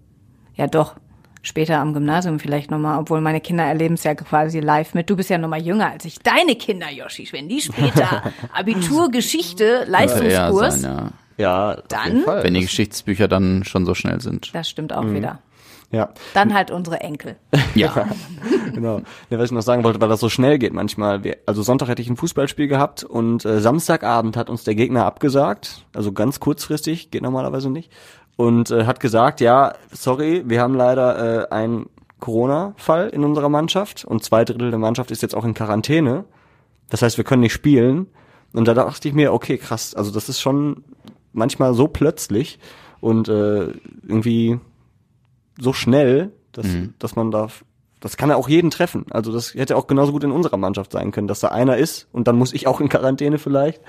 ja doch, später am Gymnasium vielleicht noch mal, obwohl meine Kinder erleben es ja quasi live mit. Du bist ja noch mal jünger als ich. Deine Kinder, Yoshi, wenn die später Abitur, Geschichte, Leistungskurs, sein, ja. ja, Dann? Wenn die Geschichtsbücher dann schon so schnell sind. das stimmt auch Mhm. wieder. Ja, Dann halt unsere Enkel. Ja. genau. Ja, was ich noch sagen wollte, weil das so schnell geht manchmal. Wir, also Sonntag hätte ich ein Fußballspiel gehabt und äh, Samstagabend hat uns der Gegner abgesagt. Also ganz kurzfristig, geht normalerweise nicht. Und äh, hat gesagt, ja, sorry, wir haben leider äh, einen Corona-Fall in unserer Mannschaft und zwei Drittel der Mannschaft ist jetzt auch in Quarantäne. Das heißt, wir können nicht spielen. Und da dachte ich mir, okay, krass, also das ist schon manchmal so plötzlich und äh, irgendwie so schnell, dass, dass man da, das kann ja auch jeden treffen. Also das hätte auch genauso gut in unserer Mannschaft sein können, dass da einer ist und dann muss ich auch in Quarantäne vielleicht.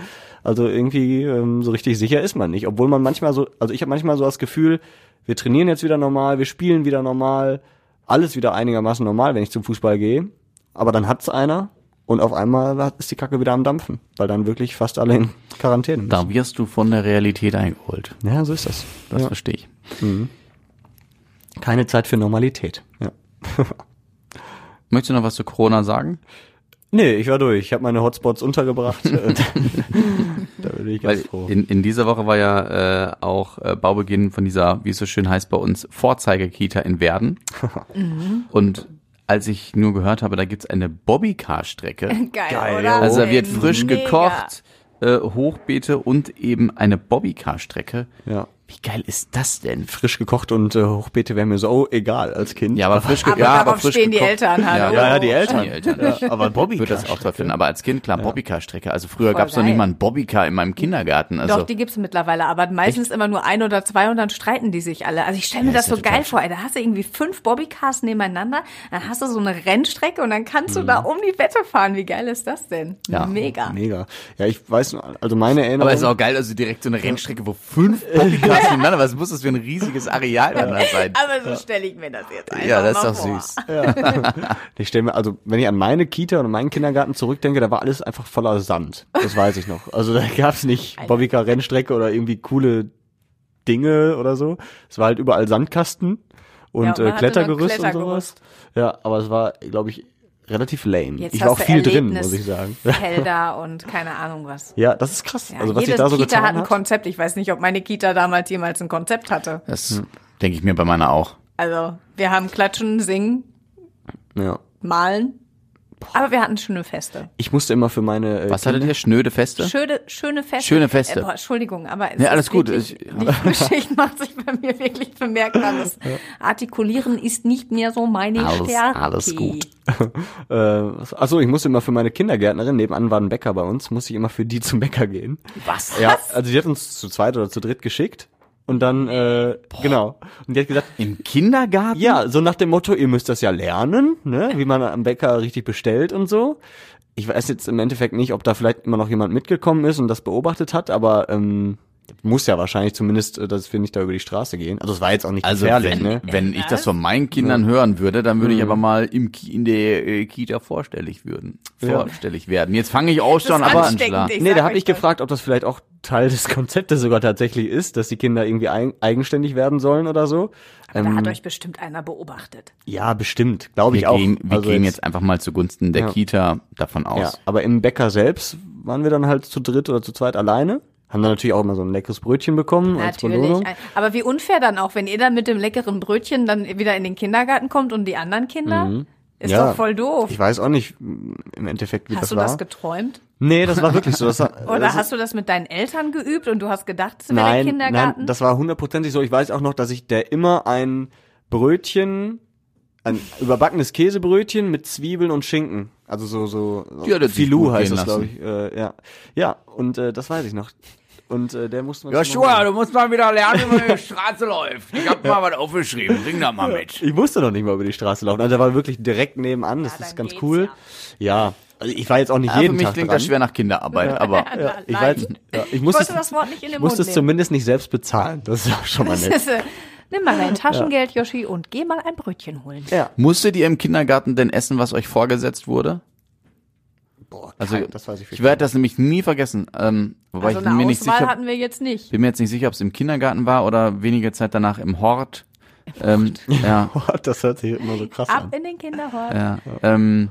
Also irgendwie ähm, so richtig sicher ist man nicht, obwohl man manchmal so, also ich habe manchmal so das Gefühl, wir trainieren jetzt wieder normal, wir spielen wieder normal, alles wieder einigermaßen normal, wenn ich zum Fußball gehe. Aber dann hat's einer und auf einmal ist die Kacke wieder am Dampfen, weil dann wirklich fast alle in Quarantäne müssen. Da wirst du von der Realität eingeholt. Ja, so ist das. Das ja. verstehe ich. Keine Zeit für Normalität. Ja. Möchtest du noch was zu Corona sagen? Nee, ich war durch. Ich habe meine Hotspots untergebracht. Und da bin ich Weil ganz froh. in, in dieser Woche war ja äh, auch äh, Baubeginn von dieser, wie es so schön heißt bei uns, Vorzeigekita in Werden. Und als ich nur gehört habe, da gibt's eine Bobbycar-Strecke. Geil, Geil, oder? Also da wird frisch Mega. gekocht, äh, Hochbeete und eben eine Bobbycar-Strecke. Ja. Wie geil ist das denn? Frisch gekocht und äh, Hochbeete wäre mir so oh, egal als Kind. Ja, aber frisch Aber ja, darauf frisch stehen die gekocht. Eltern, hallo. ja, ja, die Eltern. Die Eltern. Ja, aber Bobby würde das auch toll finden. Aber als Kind, klar, Bobbycar-Strecke. Also früher Voll gab's noch nicht mal einen Bobbycar in meinem Kindergarten. Also Doch, die gibt's mittlerweile, aber meistens immer nur ein oder zwei und dann streiten die sich alle. Also ich stelle mir das so geil vor, ey, da hast du irgendwie fünf Bobbycars nebeneinander, dann hast du so eine Rennstrecke und dann kannst du da um die Wette fahren. Wie geil ist das denn? Ja. Mega. Mega. Ja, ich weiß, also meine Erinnerung. aber ist auch geil, also direkt so eine Rennstrecke, wo fünf Bobbycars nebeneinander, was muss das für ein riesiges Areal dann da sein? Aber so stelle ich mir das jetzt einfach Ja, das mal ist doch vor. süß. Ich stelle mir, also wenn ich an meine Kita und meinen Kindergarten zurückdenke, da war alles einfach voller Sand. Das weiß ich noch. Also da gab's nicht Bobbycar Rennstrecke oder irgendwie coole Dinge oder so. Es war halt überall Sandkasten und Ja, und äh, Klettergerüst nur und sowas. Ja, aber es war, glaube ich, relativ lame. Jetzt ich war auch viel drin, Erlebnis- muss ich sagen. Felder und keine Ahnung was. Ja, das ist krass. Ja, also was ich da so Kita getan hat ein hat. Konzept. Ich weiß nicht, ob meine Kita damals jemals ein Konzept hatte. Das denke ich mir bei meiner auch. Also wir haben Klatschen, Singen, Ja. Malen. Aber wir hatten schöne Feste. Ich musste immer für meine äh, Was hattet ihr? Schnöde Feste? Schöne, schöne Feste. Schöne Feste. Äh, boah, Entschuldigung, aber es Ja, ist alles gut. Wirklich, Ich- die Frühschicht macht sich bei mir wirklich bemerkbar. Das Artikulieren ist nicht mehr so meine Alles- Stärke. alles gut. Äh, achso, ich musste immer für meine Kindergärtnerin, nebenan war ein Bäcker bei uns, musste ich immer für die zum Bäcker gehen. Was? Ja, also die hat uns zu zweit oder zu dritt geschickt. Und dann, äh, genau. Und die hat gesagt, Im Kindergarten? ja, so nach dem Motto, ihr müsst das ja lernen, ne, wie man am Bäcker richtig bestellt und so. Ich weiß jetzt im Endeffekt nicht, ob da vielleicht immer noch jemand mitgekommen ist und das beobachtet hat, aber ähm, muss ja wahrscheinlich zumindest, äh, dass wir nicht da über die Straße gehen. Also es war jetzt auch nicht Also gefährlich, wenn, ne? wenn ich das von meinen Kindern hören würde, dann würde ich aber mal im Ki in der äh, Kita vorstellig würden. Vorstellig werden. Jetzt fange ich auch schon ist an, Nee, da habe ich das. gefragt, ob das vielleicht auch Teil des Konzeptes sogar tatsächlich ist, dass die Kinder irgendwie ein, eigenständig werden sollen oder so. Da Ähm, hat euch bestimmt einer beobachtet. ja, bestimmt, glaube ich Wir auch. gehen, wir Also gehen jetzt einfach mal zugunsten der Ja. Kita davon ja, aus. aber im Bäcker selbst waren wir dann halt zu dritt oder zu zweit alleine. Haben dann natürlich auch immer so ein leckeres Brötchen bekommen als Natürlich. Aber wie unfair dann auch, wenn ihr dann mit dem leckeren Brötchen dann wieder in den Kindergarten kommt und die anderen Kinder? Ist Mhm. Ja. doch voll doof. Ich weiß auch nicht im Endeffekt, wie Hast das du war. das geträumt? nee, das war wirklich so. Das war, Oder das hast du das mit deinen Eltern geübt und du hast gedacht, es wäre der Kindergarten? nein, das war hundertprozentig so. Ich weiß auch noch, dass ich der immer ein Brötchen, ein überbackenes Käsebrötchen mit Zwiebeln und Schinken, also so so Ja, das sich Filou heißt das, glaube ich. Äh, ja, ja, und äh, das weiß ich noch. Und äh, der musste man Joshua, du musst mal wieder lernen, wie man über die Straße läuft. Ich hab mal was aufgeschrieben. Bring da mal mit. Ich musste noch nicht mal über die Straße laufen. Also der war wirklich direkt nebenan. Das Ja, ist ganz cool. Ja. also ich war jetzt auch nicht Ja, für jeden mich Tag klingt dran. das schwer nach Kinderarbeit, aber Ja, ich weiß, ja, ich musste wollte das Wort nicht in den ich musste Mund es nehmen. zumindest nicht selbst bezahlen. Das ist auch schon mal nett. Nimm mal dein Taschengeld, Yoshi, und geh mal ein Brötchen holen. Ja. musstet ihr im Kindergarten denn essen, was euch vorgesetzt wurde? Boah, Also kein- das weiß ich ich werde das nämlich nie vergessen. Ähm, wobei Also ich bin eine mir nicht sicher, hatten wir jetzt nicht. bin mir jetzt nicht sicher, ob es im Kindergarten war oder wenige Zeit danach im Hort. Ähm, ja, Boah, das hört sich immer so krass an. Ab in den Kinderhort. ja. Ähm,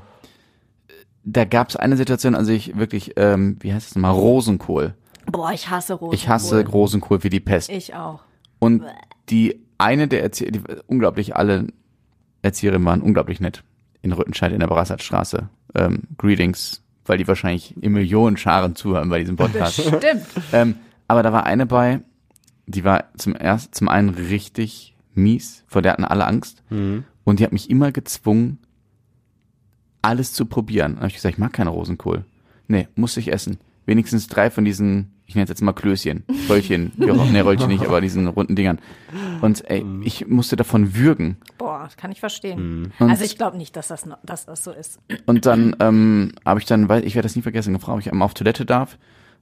da gab es eine Situation, also ich wirklich, ähm, wie heißt es nochmal, Rosenkohl. Boah, ich hasse Rosenkohl. Ich hasse Rosenkohl wie die Pest. Ich auch. Und die eine der Erzieher, die, unglaublich, alle Erzieherinnen waren unglaublich nett. In Rüttenscheid in der Barasatstraße. Ähm, Greetings, weil die wahrscheinlich in Millionen Scharen zuhören bei diesem Podcast. Stimmt. ähm, aber da war eine bei, die war zum erst, zum einen richtig mies, vor der hatten alle Angst. Und die hat mich immer gezwungen, alles zu probieren. Dann habe ich gesagt, ich mag keine Rosenkohl. Nee, muss ich essen. Wenigstens drei von diesen, ich nenne es jetzt mal Klößchen, Röllchen, nee, Röllchen nicht, aber diesen runden Dingern. Und ey, ich musste davon würgen. Boah, das kann ich Mhm. verstehen. Und- Also ich glaube nicht, dass das, noch, dass das so ist. Und dann ähm, habe ich dann, weil ich werde das nie vergessen, gefragt, ob ich einmal auf Toilette darf.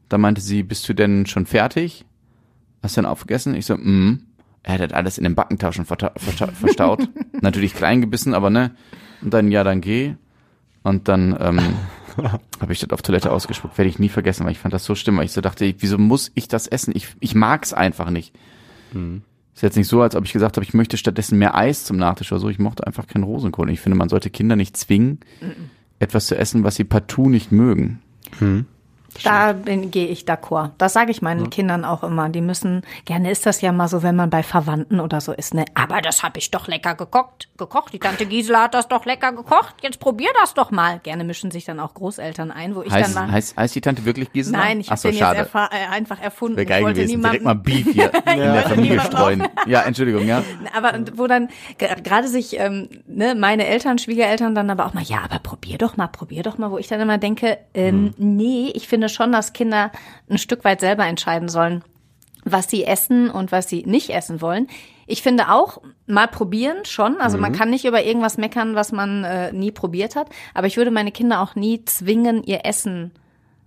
Da meinte sie, bist du denn schon fertig? Hast du denn aufgegessen? Ich so, mm. Er hat alles in den Backentaschen verta- verta- verstaut. Natürlich klein gebissen, aber ne. Und dann, ja, dann geh. Und dann ähm, habe ich das auf Toilette ausgespuckt. Werde ich nie vergessen, weil ich fand das so schlimm, weil ich so dachte, wieso muss ich das essen? Ich, ich mag's einfach nicht. Ist jetzt nicht so, als ob ich gesagt habe, ich möchte stattdessen mehr Eis zum Nachtisch oder so. Ich mochte einfach keinen Rosenkohl. Ich finde, man sollte Kinder nicht zwingen, etwas zu essen, was sie partout nicht mögen. Da bin- gehe ich d'accord. Das sage ich meinen Kindern auch immer. Die müssen, gerne ist das ja mal so, wenn man bei Verwandten oder so ist, ne? Aber das habe ich doch lecker gekocht. Gekocht. Die Tante Gisela hat das doch lecker gekocht. Jetzt probier das doch mal. Gerne mischen sich dann auch Großeltern ein, wo ich Heißt, dann mal. heißt, heißt die Tante wirklich Gisela? Nein, ich habe so, den schade. jetzt äh, einfach erfunden. Wäre ich geil wollte gewesen. Direkt mal Beef hier in der Familie streuen. Ja, Entschuldigung, ja. Aber wo dann ge- gerade sich ähm, ne, meine Eltern, Schwiegereltern dann aber auch mal, ja, aber probier doch mal, probier doch mal, wo ich dann immer denke, ähm, nee, ich finde schon, dass Kinder ein Stück weit selber entscheiden sollen, was sie essen und was sie nicht essen wollen. Ich finde auch, mal probieren schon. Also man kann nicht über irgendwas meckern, was man äh, nie probiert hat. Aber ich würde meine Kinder auch nie zwingen, ihr Essen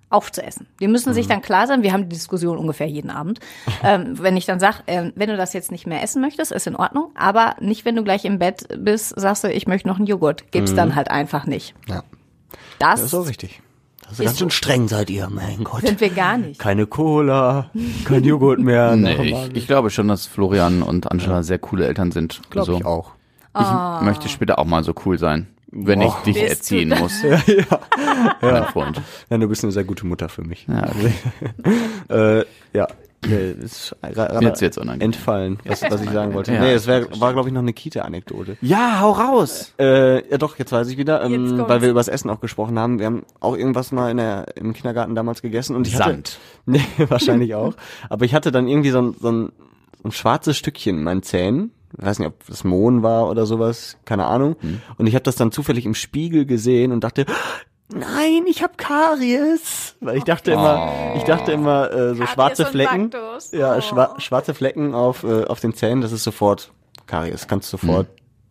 aufzuessen. Die müssen sich dann klar sein, wir haben die Diskussion ungefähr jeden Abend. ähm, wenn ich dann sage, ähm, wenn du das jetzt nicht mehr essen möchtest, ist in Ordnung, aber nicht, wenn du gleich im Bett bist, sagst du, ich möchte noch einen Joghurt. Gibt's dann halt einfach nicht. Ja. Das, Das ist auch richtig. Das ist ganz schön streng seid ihr, mein Gott. sind wir gar nicht. Keine Cola, kein Joghurt mehr. Nee, ich, ich glaube schon, dass Florian und Angela sehr coole Eltern sind. Glaube Also, ich auch. Ich möchte später auch mal so cool sein, wenn ich dich Bist erziehen muss. Mein Freund. Ja, du bist eine sehr gute Mutter für mich. Ja, okay. Äh, ja. Äh, Ist Jetzt wird's unangenehm. entfallen, was, was ich sagen wollte. Ja. nee, es wär, war, glaube ich, noch eine Kita-Anekdote. ja, hau raus. Äh, ja doch, jetzt weiß ich wieder, ähm, weil wir über das Essen auch gesprochen haben. Wir haben auch irgendwas mal in der, im Kindergarten damals gegessen und ich hatte, Sand. Nee, wahrscheinlich auch. Aber ich hatte dann irgendwie so ein, so ein, so ein schwarzes Stückchen in meinen Zähnen. Ich weiß nicht, ob das Mohn war oder sowas, keine Ahnung. Hm. Und ich habe das dann zufällig im Spiegel gesehen und dachte, nein, ich habe Karies. Weil ich dachte immer, ich dachte immer, äh, so Karies schwarze Flecken. Baktus. Ja, Oh. schwa schwarze Flecken auf, äh, auf den Zähnen, das ist sofort Karies. Kannst du sofort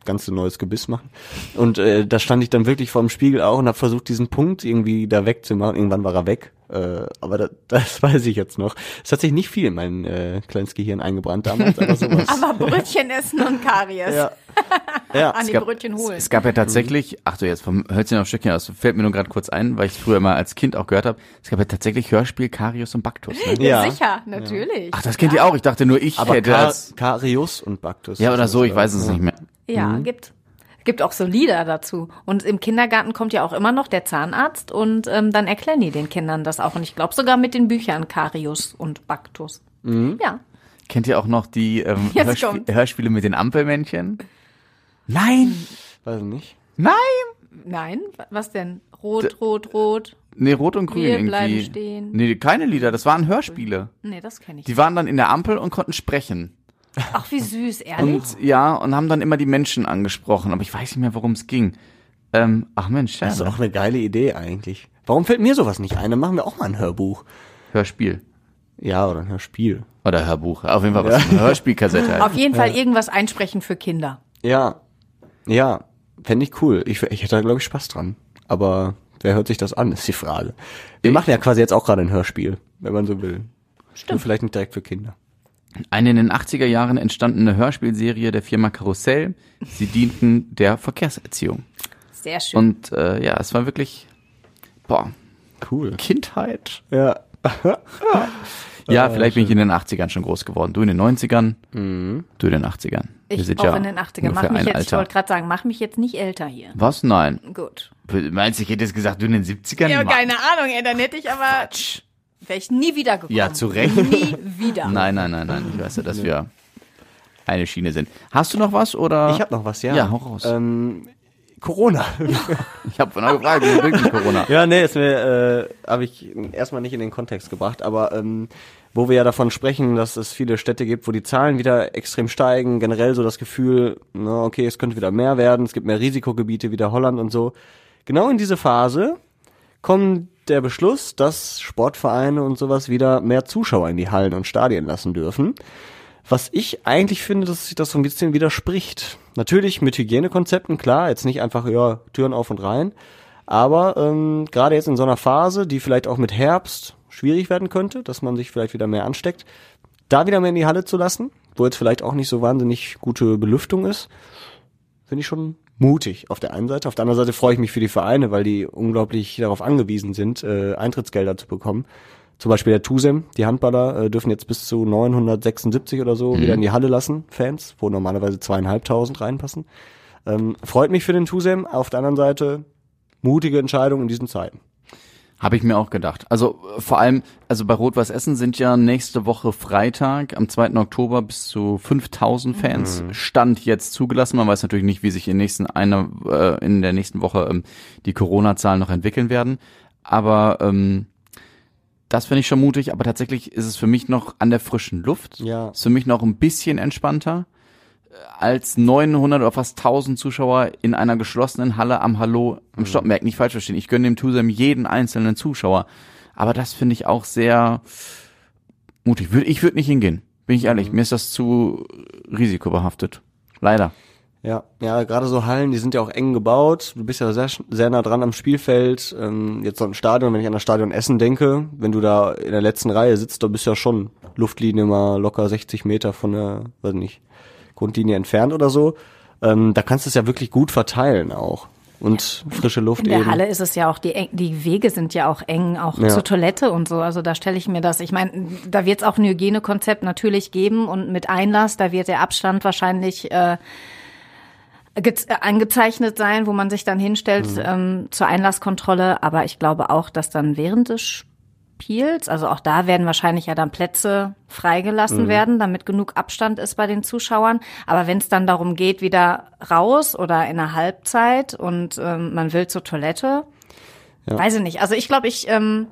ganz neues Gebiss machen. Und äh, da stand ich dann wirklich vor dem Spiegel auch und habe versucht, diesen Punkt irgendwie da wegzumachen. Irgendwann war er weg. Äh, aber da, das weiß ich jetzt noch. Es hat sich nicht viel in mein äh, kleines Gehirn eingebrannt damals, aber sowas. Aber Brötchen essen und Karies. ja. ja. An die gab- Brötchen holen. Es gab ja tatsächlich, ach du jetzt vom Hölzchen auf Stöckchen aus, fällt mir nur gerade kurz ein, weil ich früher mal als Kind auch gehört habe, es gab ja tatsächlich Hörspiel Karius und Baktus. Ne? ja. Sicher, natürlich. Ach, das kennt ihr auch. Ich dachte nur, ich Aber hätte Ka das. Karius und Baktus. Ja, oder so, ich weiß es nicht mehr. Ja, gibt. Gibt auch so Lieder dazu. Und im Kindergarten kommt ja auch immer noch der Zahnarzt und ähm, dann erklären die den Kindern das auch. Und ich glaube sogar mit den Büchern Karius und Baktus. Ja. Kennt ihr auch noch die ähm, Hörspie. Hörspiele mit den Ampelmännchen? Nein! Weiß ich nicht. Nein! Nein, wa- was denn? Rot, rot, rot. Nee, Rot und Grün Wir irgendwie. bleiben stehen. Nee, keine Lieder, das waren Hörspiele. Nee, das kenne ich. Die waren dann in der Ampel und konnten sprechen. Ach, wie süß, ehrlich. Und ja, und haben dann immer die Menschen angesprochen, aber ich weiß nicht mehr, worum es ging. Ähm, ach Mensch, ja, Das ist auch eine geile Idee eigentlich. Warum fällt mir sowas nicht ein? Dann machen wir auch mal ein Hörbuch. Hörspiel. Ja, oder ein Hörspiel. Oder Hörbuch. Auf jeden Fall was. Eine Hörspielkassette. Halt. Auf jeden Fall irgendwas einsprechen für Kinder. Ja. Ja. Fände ich cool. Ich, ich hätte da, glaube ich, Spaß dran. Aber wer hört sich das an, ist die Frage. Wir machen ja quasi jetzt auch gerade ein Hörspiel, wenn man so will. Stimmt. vielleicht nicht direkt für Kinder. Eine in den 80er Jahren entstandene Hörspielserie der Firma Karussell. Sie dienten der Verkehrserziehung. Sehr schön. Und äh, ja, es war wirklich, boah, Cool. Kindheit. Ja. Ja, vielleicht bin ich in den 80ern schon groß geworden. Du in den 90ern, du in den 80ern. Wir ich sind auch ja in den 80ern. Mach mich jetzt, ich wollte gerade sagen, mach mich jetzt nicht älter hier. Was? Nein. Gut. Meinst du, ich hätte jetzt gesagt, du in den 70ern? Ja, keine Ahnung, ey, dann hätte ich aber, wäre ich nie wieder gekommen. Ja, zu Recht. Nie wieder. Nein, nein, nein, nein. Ich weiß ja, dass wir eine Schiene sind. Hast du noch was oder? Ich habe noch was, ja. Ja, hau raus. Ähm, Corona. Ich habe vorhin gefragt, wie wirklich Corona. ja, nee, ist mir, äh, habe ich erstmal nicht in den Kontext gebracht, aber ähm, wo wir ja davon sprechen, dass es viele Städte gibt, wo die Zahlen wieder extrem steigen, generell so das Gefühl, na, okay, es könnte wieder mehr werden, es gibt mehr Risikogebiete, wieder Holland und so. Genau in diese Phase kommt der Beschluss, dass Sportvereine und sowas wieder mehr Zuschauer in die Hallen und Stadien lassen dürfen. Was ich eigentlich finde, dass sich das so ein bisschen widerspricht. Natürlich mit Hygienekonzepten, klar, jetzt nicht einfach, ja, Türen auf und rein. Aber ähm, gerade jetzt in so einer Phase, die vielleicht auch mit Herbst schwierig werden könnte, dass man sich vielleicht wieder mehr ansteckt, da wieder mehr in die Halle zu lassen, wo jetzt vielleicht auch nicht so wahnsinnig gute Belüftung ist, finde ich schon mutig auf der einen Seite. Auf der anderen Seite freue ich mich für die Vereine, weil die unglaublich darauf angewiesen sind, äh, Eintrittsgelder zu bekommen. Zum Beispiel der Tusem, die Handballer äh, dürfen jetzt bis zu 976 oder so wieder in die Halle lassen, Fans, wo normalerweise zweieinhalbtausend reinpassen. Ähm, freut mich für den Tusem. Auf der anderen Seite mutige Entscheidung in diesen Zeiten. Habe ich mir auch gedacht. Also äh, vor allem, also bei Rot-Weiß Essen sind ja nächste Woche Freitag am 2. Oktober bis zu 5000 Fans Stand jetzt zugelassen. Man weiß natürlich nicht, wie sich in, nächsten einer, äh, in der nächsten Woche ähm, die Corona-Zahlen noch entwickeln werden. Aber ähm, das finde ich schon mutig. Aber tatsächlich ist es für mich noch an der frischen Luft. Ja. Ist für mich noch ein bisschen entspannter als 900 oder fast 1000 Zuschauer in einer geschlossenen Halle am Hallo am Stockmerk. Nicht falsch verstehen. Ich gönne dem Tusem jeden einzelnen Zuschauer. Aber das finde ich auch sehr mutig. Ich würde nicht hingehen. Bin ich ehrlich. Mir ist das zu risikobehaftet. Leider. Ja, ja, gerade so Hallen, die sind ja auch eng gebaut. Du bist ja sehr, sehr nah dran am Spielfeld. Ähm, jetzt so ein Stadion, wenn ich an das Stadion Essen denke, wenn du da in der letzten Reihe sitzt, da bist du ja schon Luftlinie mal locker 60 Meter von der, weiß nicht, Grundlinie entfernt oder so. Ähm, da kannst du es ja wirklich gut verteilen auch. Und frische Luft In der eben. Halle ist es ja auch, die, die Wege sind ja auch eng, auch Ja. zur Toilette und so. Also da stelle ich mir das. Ich meine, da wird es auch ein Hygienekonzept natürlich geben und mit Einlass, da wird der Abstand wahrscheinlich äh, äh, angezeichnet sein, wo man sich dann hinstellt ähm, zur Einlasskontrolle. Aber ich glaube auch, dass dann während des Spiels, also auch da werden wahrscheinlich ja dann Plätze freigelassen werden, damit genug Abstand ist bei den Zuschauern. Aber wenn es dann darum geht, wieder raus oder in der Halbzeit und ähm, man will zur Toilette, Ja. weiß ich nicht. Also ich glaube, ich ähm,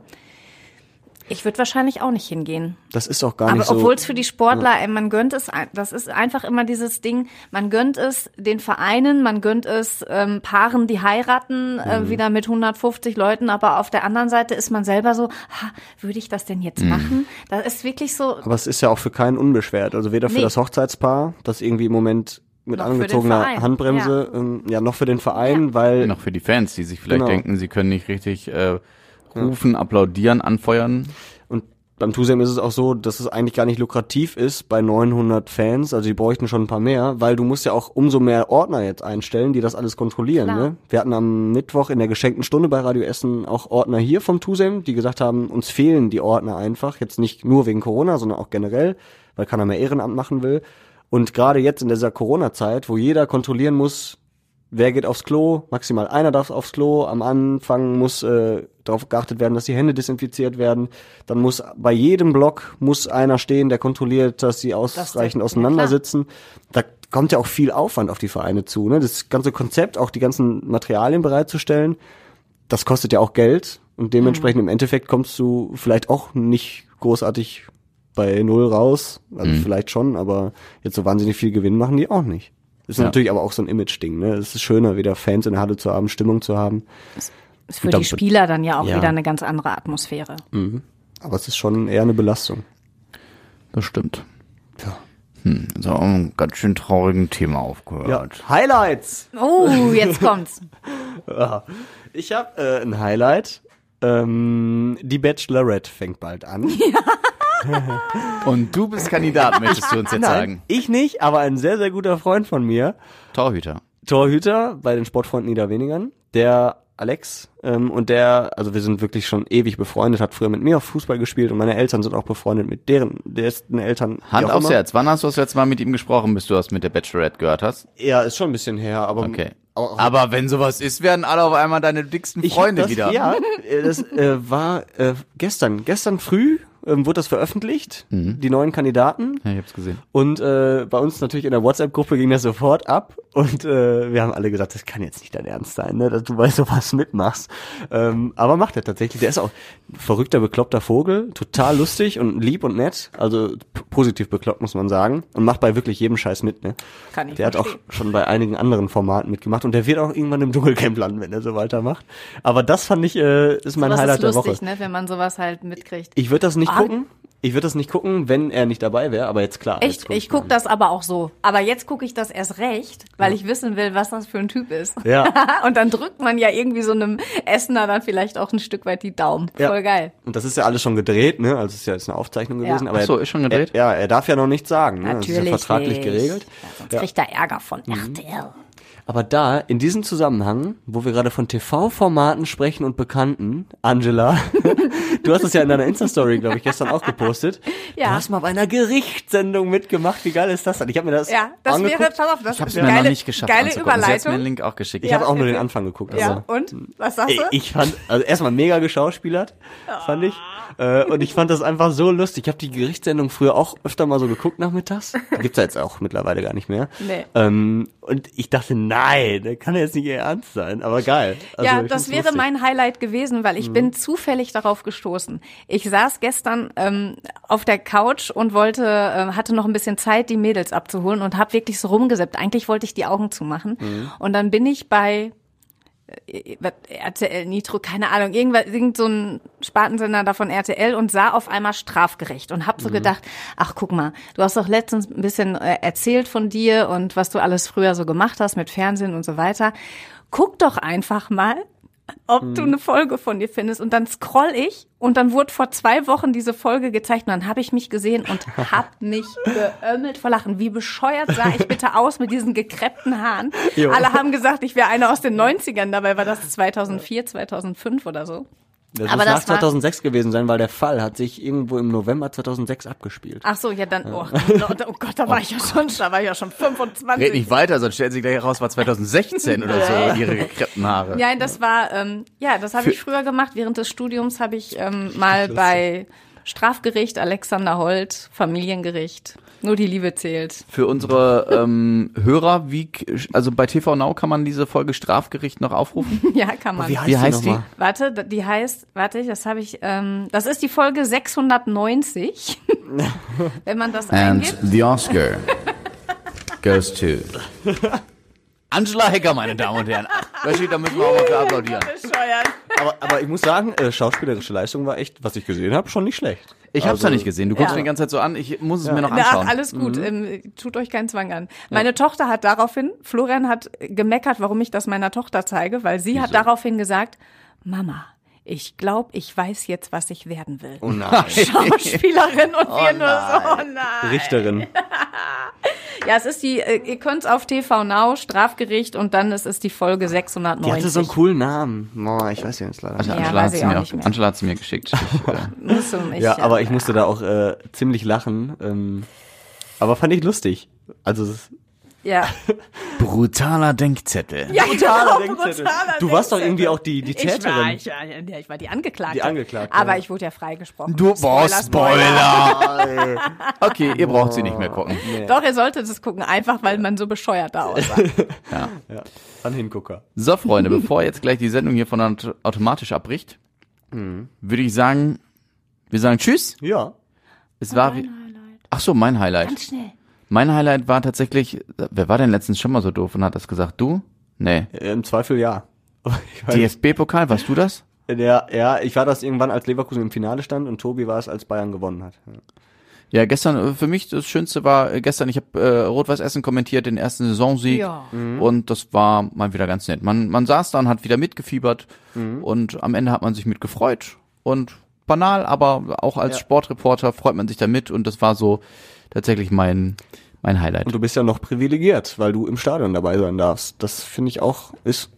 ich würde wahrscheinlich auch nicht hingehen. Das ist auch gar Aber nicht so. obwohl es für die Sportler, ey, man gönnt es, das ist einfach immer dieses Ding, man gönnt es den Vereinen, man gönnt es ähm, Paaren, die heiraten, Mhm. äh, wieder mit 150 Leuten, aber auf der anderen Seite ist man selber so, ha, würde ich das denn jetzt machen? Das ist wirklich so, Aber es ist ja auch für keinen unbeschwert. Also weder für Nee. das Hochzeitspaar, das irgendwie im Moment mit Noch angezogener Handbremse, ja. Ähm, ja, noch für den Verein, weil Noch für die Fans, die sich vielleicht Genau. denken, sie können nicht richtig äh, rufen, applaudieren, anfeuern. Und beim Tusem ist es auch so, dass es eigentlich gar nicht lukrativ ist bei 900 Fans. Also die bräuchten schon ein paar mehr, weil du musst ja auch umso mehr Ordner jetzt einstellen, die das alles kontrollieren. Klar. Ne? Wir hatten am Mittwoch in der geschenkten Stunde bei Radio Essen auch Ordner hier vom Tusem, die gesagt haben, uns fehlen die Ordner einfach. Jetzt nicht nur wegen Corona, sondern auch generell, weil keiner mehr Ehrenamt machen will. Und gerade jetzt in dieser Corona-Zeit, wo jeder kontrollieren muss, wer geht aufs Klo, maximal einer darf aufs Klo, am Anfang muss äh, darauf geachtet werden, dass die Hände desinfiziert werden, dann muss bei jedem Block muss einer stehen, der kontrolliert, dass sie ausreichend ja, auseinander klar. sitzen. Da kommt ja auch viel Aufwand auf die Vereine zu, ne? Das ganze Konzept, auch die ganzen Materialien bereitzustellen, das kostet ja auch Geld und dementsprechend im Endeffekt kommst du vielleicht auch nicht großartig bei null raus, also vielleicht schon, aber jetzt so wahnsinnig viel Gewinn machen die auch nicht. Das ist Ja. natürlich aber auch so ein Image-Ding, ne? Es ist schöner, wieder Fans in der Halle zu haben, Stimmung zu haben. ist für die Spieler dann ja auch Ja. wieder eine ganz andere Atmosphäre. Aber es ist schon eher eine Belastung. Das stimmt. Ja. Hm, so ein ganz schön traurigen Thema aufgehört. Highlights! Oh, jetzt kommt's. Ich habe äh, ein Highlight. Ähm, die Bachelorette fängt bald an. Und du bist Kandidat, möchtest du uns jetzt sagen. ich nicht, aber ein sehr, sehr guter Freund von mir, Torhüter. Torhüter bei den Sportfreunden Niederwenigern, der Alex, ähm, und der, also wir sind wirklich schon ewig befreundet, hat früher mit mir auf Fußball gespielt und meine Eltern sind auch befreundet mit deren, dessen Eltern. Hand aufs immer. Herz. Wann hast du das letzte Mal mit ihm gesprochen, bis du das mit der Bachelorette gehört hast? Ja, ist schon ein bisschen her, aber. Okay. auch- Aber wenn sowas ist, werden alle auf einmal deine dicksten Freunde das, wieder. Ja, äh, das äh, war äh, gestern. Gestern früh ähm, wurde das veröffentlicht, die neuen Kandidaten. Ja, ich hab's gesehen. Und äh, bei uns natürlich in der WhatsApp-Gruppe ging das sofort ab. Und äh, wir haben alle gesagt, das kann jetzt nicht dein Ernst sein, ne, dass du bei sowas mitmachst. Ähm, aber macht er tatsächlich. Der ist auch ein verrückter, bekloppter Vogel, total lustig und lieb und nett. Also positiv bekloppt, muss man sagen. Und macht bei wirklich jedem Scheiß mit. Ne? Kann ich Der hat auch schon bei einigen anderen Formaten mitgemacht. Und der wird auch irgendwann im Dschungelcamp landen, wenn er so weitermacht. Aber das fand ich, äh, ist mein Das Highlight ist der lustig, Woche. ne, wenn man sowas halt mitkriegt. Ich würde das nicht. Gucken. Ich würde das nicht gucken, wenn er nicht dabei wäre. Aber jetzt klar. Echt, jetzt guck ich guck das aber auch so. Aber jetzt gucke ich das erst recht, weil ich wissen will, was das für ein Typ ist. Ja. Und dann drückt man ja irgendwie so einem Essener dann vielleicht auch ein Stück weit die Daumen. Ja. Voll geil. Und das ist ja alles schon gedreht, ne? Also es ist ja jetzt eine Aufzeichnung Ja. gewesen. Aber Ach so, ist schon gedreht? Er, ja, er darf ja noch nichts sagen. Ne? Natürlich. Das ist ja vertraglich nicht. geregelt. Ja, sonst Ja. kriegt er Ärger von Mhm. RTL. Aber da, in diesem Zusammenhang, wo wir gerade von TV-Formaten sprechen und Bekannten, Angela, du hast es ja in deiner Insta-Story, glaube ich, gestern auch gepostet. Ja. Du hast mal bei einer Gerichtssendung mitgemacht. Wie geil ist das denn? Ich habe mir das Ja, das angeguckt. wäre, pass auf, das Ich habe es ist mir noch nicht geschafft geile anzugucken. Sie hat's mir den Überleitung. Link auch geschickt. Ich Ja, habe auch nur den. Anfang geguckt. Ja, Also. und? Was sagst du? ich fand, also erstmal mega geschauspielert, fand ich. Äh, und ich fand das einfach so lustig. Ich habe die Gerichtssendung früher auch öfter mal so geguckt nachmittags. Gibt's ja jetzt auch mittlerweile gar nicht mehr. Nee. Ähm, und ich dachte, nein, das kann jetzt nicht ihr Ernst sein. Aber geil. Also, ja, das wäre lustig. mein Highlight gewesen, weil ich Mhm. bin zufällig darauf gestoßen. Ich saß gestern ähm, auf der Couch und wollte, äh, hatte noch ein bisschen Zeit, die Mädels abzuholen und habe wirklich so rumgesippt. Eigentlich wollte ich die Augen zumachen. Mhm. Und dann bin ich bei RTL Nitro, keine Ahnung, irgendwas, irgend so ein Spartensender da von RTL und sah auf einmal strafgerecht und hab so Mhm. gedacht, ach guck mal, du hast doch letztens ein bisschen äh, erzählt von dir und was du alles früher so gemacht hast mit Fernsehen und so weiter. Guck doch einfach mal, ob Mhm. du eine Folge von dir findest. Und dann scroll ich und dann wurde vor zwei Wochen diese Folge gezeigt und dann habe ich mich gesehen und hab mich geömmelt vor Lachen. Wie bescheuert sah ich bitte aus mit diesen gekreppten Haaren? Jo. Alle haben gesagt, ich wäre eine aus den 90ern, dabei war das 2004, 2005 oder so. Das Aber muss nach das war- 2006 gewesen sein, weil der Fall hat sich irgendwo im November 2006 abgespielt. Ach so, ja dann, oh, oh Gott, da war ich ja schon, da war ich ja schon 25. Red nicht weiter, sonst stellt sich gleich heraus, war 2016 oder so, ihre gekreppten Haare. Ja, das war, ähm, ja, das habe ich früher gemacht. Während des Studiums habe ich ähm, mal bei Strafgericht, Alexander Holt, Familiengericht. Nur die Liebe zählt. Für unsere ähm, Hörer, wie, also bei TV Now kann man diese Folge Strafgericht noch aufrufen? Ja, kann man. Wie heißt, Wie heißt die? nochmal? Warte, die heißt, warte, das habe ich, ähm, das ist die Folge 690. Wenn man das eingibt. the Oscar goes to Angela Hecker, meine Damen und Herren. Da steht, da müssen wir auch mal für applaudieren. Aber, aber ich muss sagen, äh, schauspielerische Leistung war echt, was ich gesehen habe, schon nicht schlecht. Ich hab's Also- ja nicht gesehen. Du guckst Ja. mir die ganze Zeit so an. Ich muss es mir noch Na, anschauen. ach, alles gut. Ähm, tut euch keinen Zwang an. Meine Tochter hat daraufhin, Florian hat gemeckert, warum ich das meiner Tochter zeige, weil sie hat daraufhin gesagt, Mama, ich glaube, ich weiß jetzt, was ich werden will. Oh nein. Schauspielerin und wir nur so, oh nein. Richterin. Ja, es ist die, äh, ihr könnt's auf TV Now, Strafgericht und dann ist es die Folge Die 690. hatte so einen coolen Namen. Boah, ich weiß ja jetzt leider nicht. Ja, Angela, weiß hat ich sie auch mir nicht mehr. Angela hat sie mir geschickt. Ich, äh, Musst du mich, Ja, aber ich musste da auch äh, ziemlich lachen. Ähm, aber fand ich lustig. Also es ist Ja, brutaler Denkzettel. ja brutaler genau, Denkzettel. brutaler Du warst doch Denkzettel. irgendwie auch die, die Ich war, Täterin. ich, war, ja, ich war die Angeklagte. Die Angeklagte, Aber ja. ich wurde ja freigesprochen. Du, boah, Spoiler. Okay, ihr braucht sie nicht mehr gucken. Doch, ihr solltet es gucken, einfach weil man so bescheuert da aussah. Ja, ein Hingucker. So, Freunde, bevor jetzt gleich die Sendung hier von auto- automatisch abbricht, würde ich sagen, wir sagen Tschüss. Ja. Es war wie, ach so, mein Highlight. Ganz schnell. Mein Highlight war tatsächlich, wer war denn letztens schon mal so doof und hat das gesagt? Du? Nee. Im Zweifel ja. DFB-Pokal, warst du das? der, ja, ich war das irgendwann, als Leverkusen im Finale stand und Tobi war es, als Bayern gewonnen hat. Ja. Ja, gestern, äh, für mich das Schönste war, äh, gestern, ich habe äh, Rot-Weiß Essen kommentiert, den ersten Saisonsieg. Ja. Und das war mal wieder ganz nett. Man, man saß da und hat wieder mitgefiebert und am Ende hat man sich mitgefreut. Und banal, aber auch als Ja. Sportreporter freut man sich da mit und das war so tatsächlich mein, mein Highlight. Und du bist ja noch privilegiert, weil du im Stadion dabei sein darfst. Das finde ich auch, ist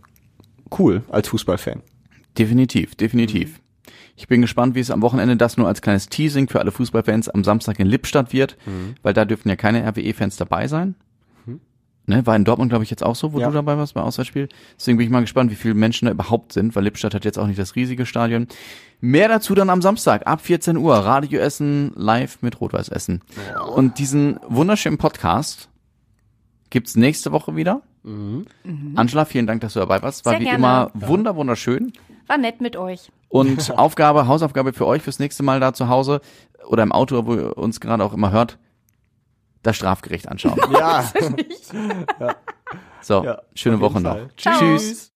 cool als Fußballfan. Definitiv, definitiv. Ich bin gespannt, wie es am Wochenende das nur als kleines Teasing für alle Fußballfans am Samstag in Lippstadt wird, weil da dürften ja keine RWE-Fans dabei sein. Ne, war in Dortmund, glaube ich, jetzt auch so, wo Ja. du dabei warst beim Auswärtsspiel. Deswegen bin ich mal gespannt, wie viele Menschen da überhaupt sind, weil Lippstadt hat jetzt auch nicht das riesige Stadion. Mehr dazu dann am Samstag ab 14 Uhr. Radio Essen live mit Rot-Weiß Essen. Und diesen wunderschönen Podcast gibt's nächste Woche wieder. Angela, vielen Dank, dass du dabei warst. War Sehr wie gerne. immer wunder, wunderschön. War nett mit euch. Und Aufgabe, Hausaufgabe für euch fürs nächste Mal da zu Hause oder im Auto, wo ihr uns gerade auch immer hört, das Strafgericht anschauen. Ja. So, Ja, schöne auf jeden Woche noch. Fall. Ciao. Tschüss.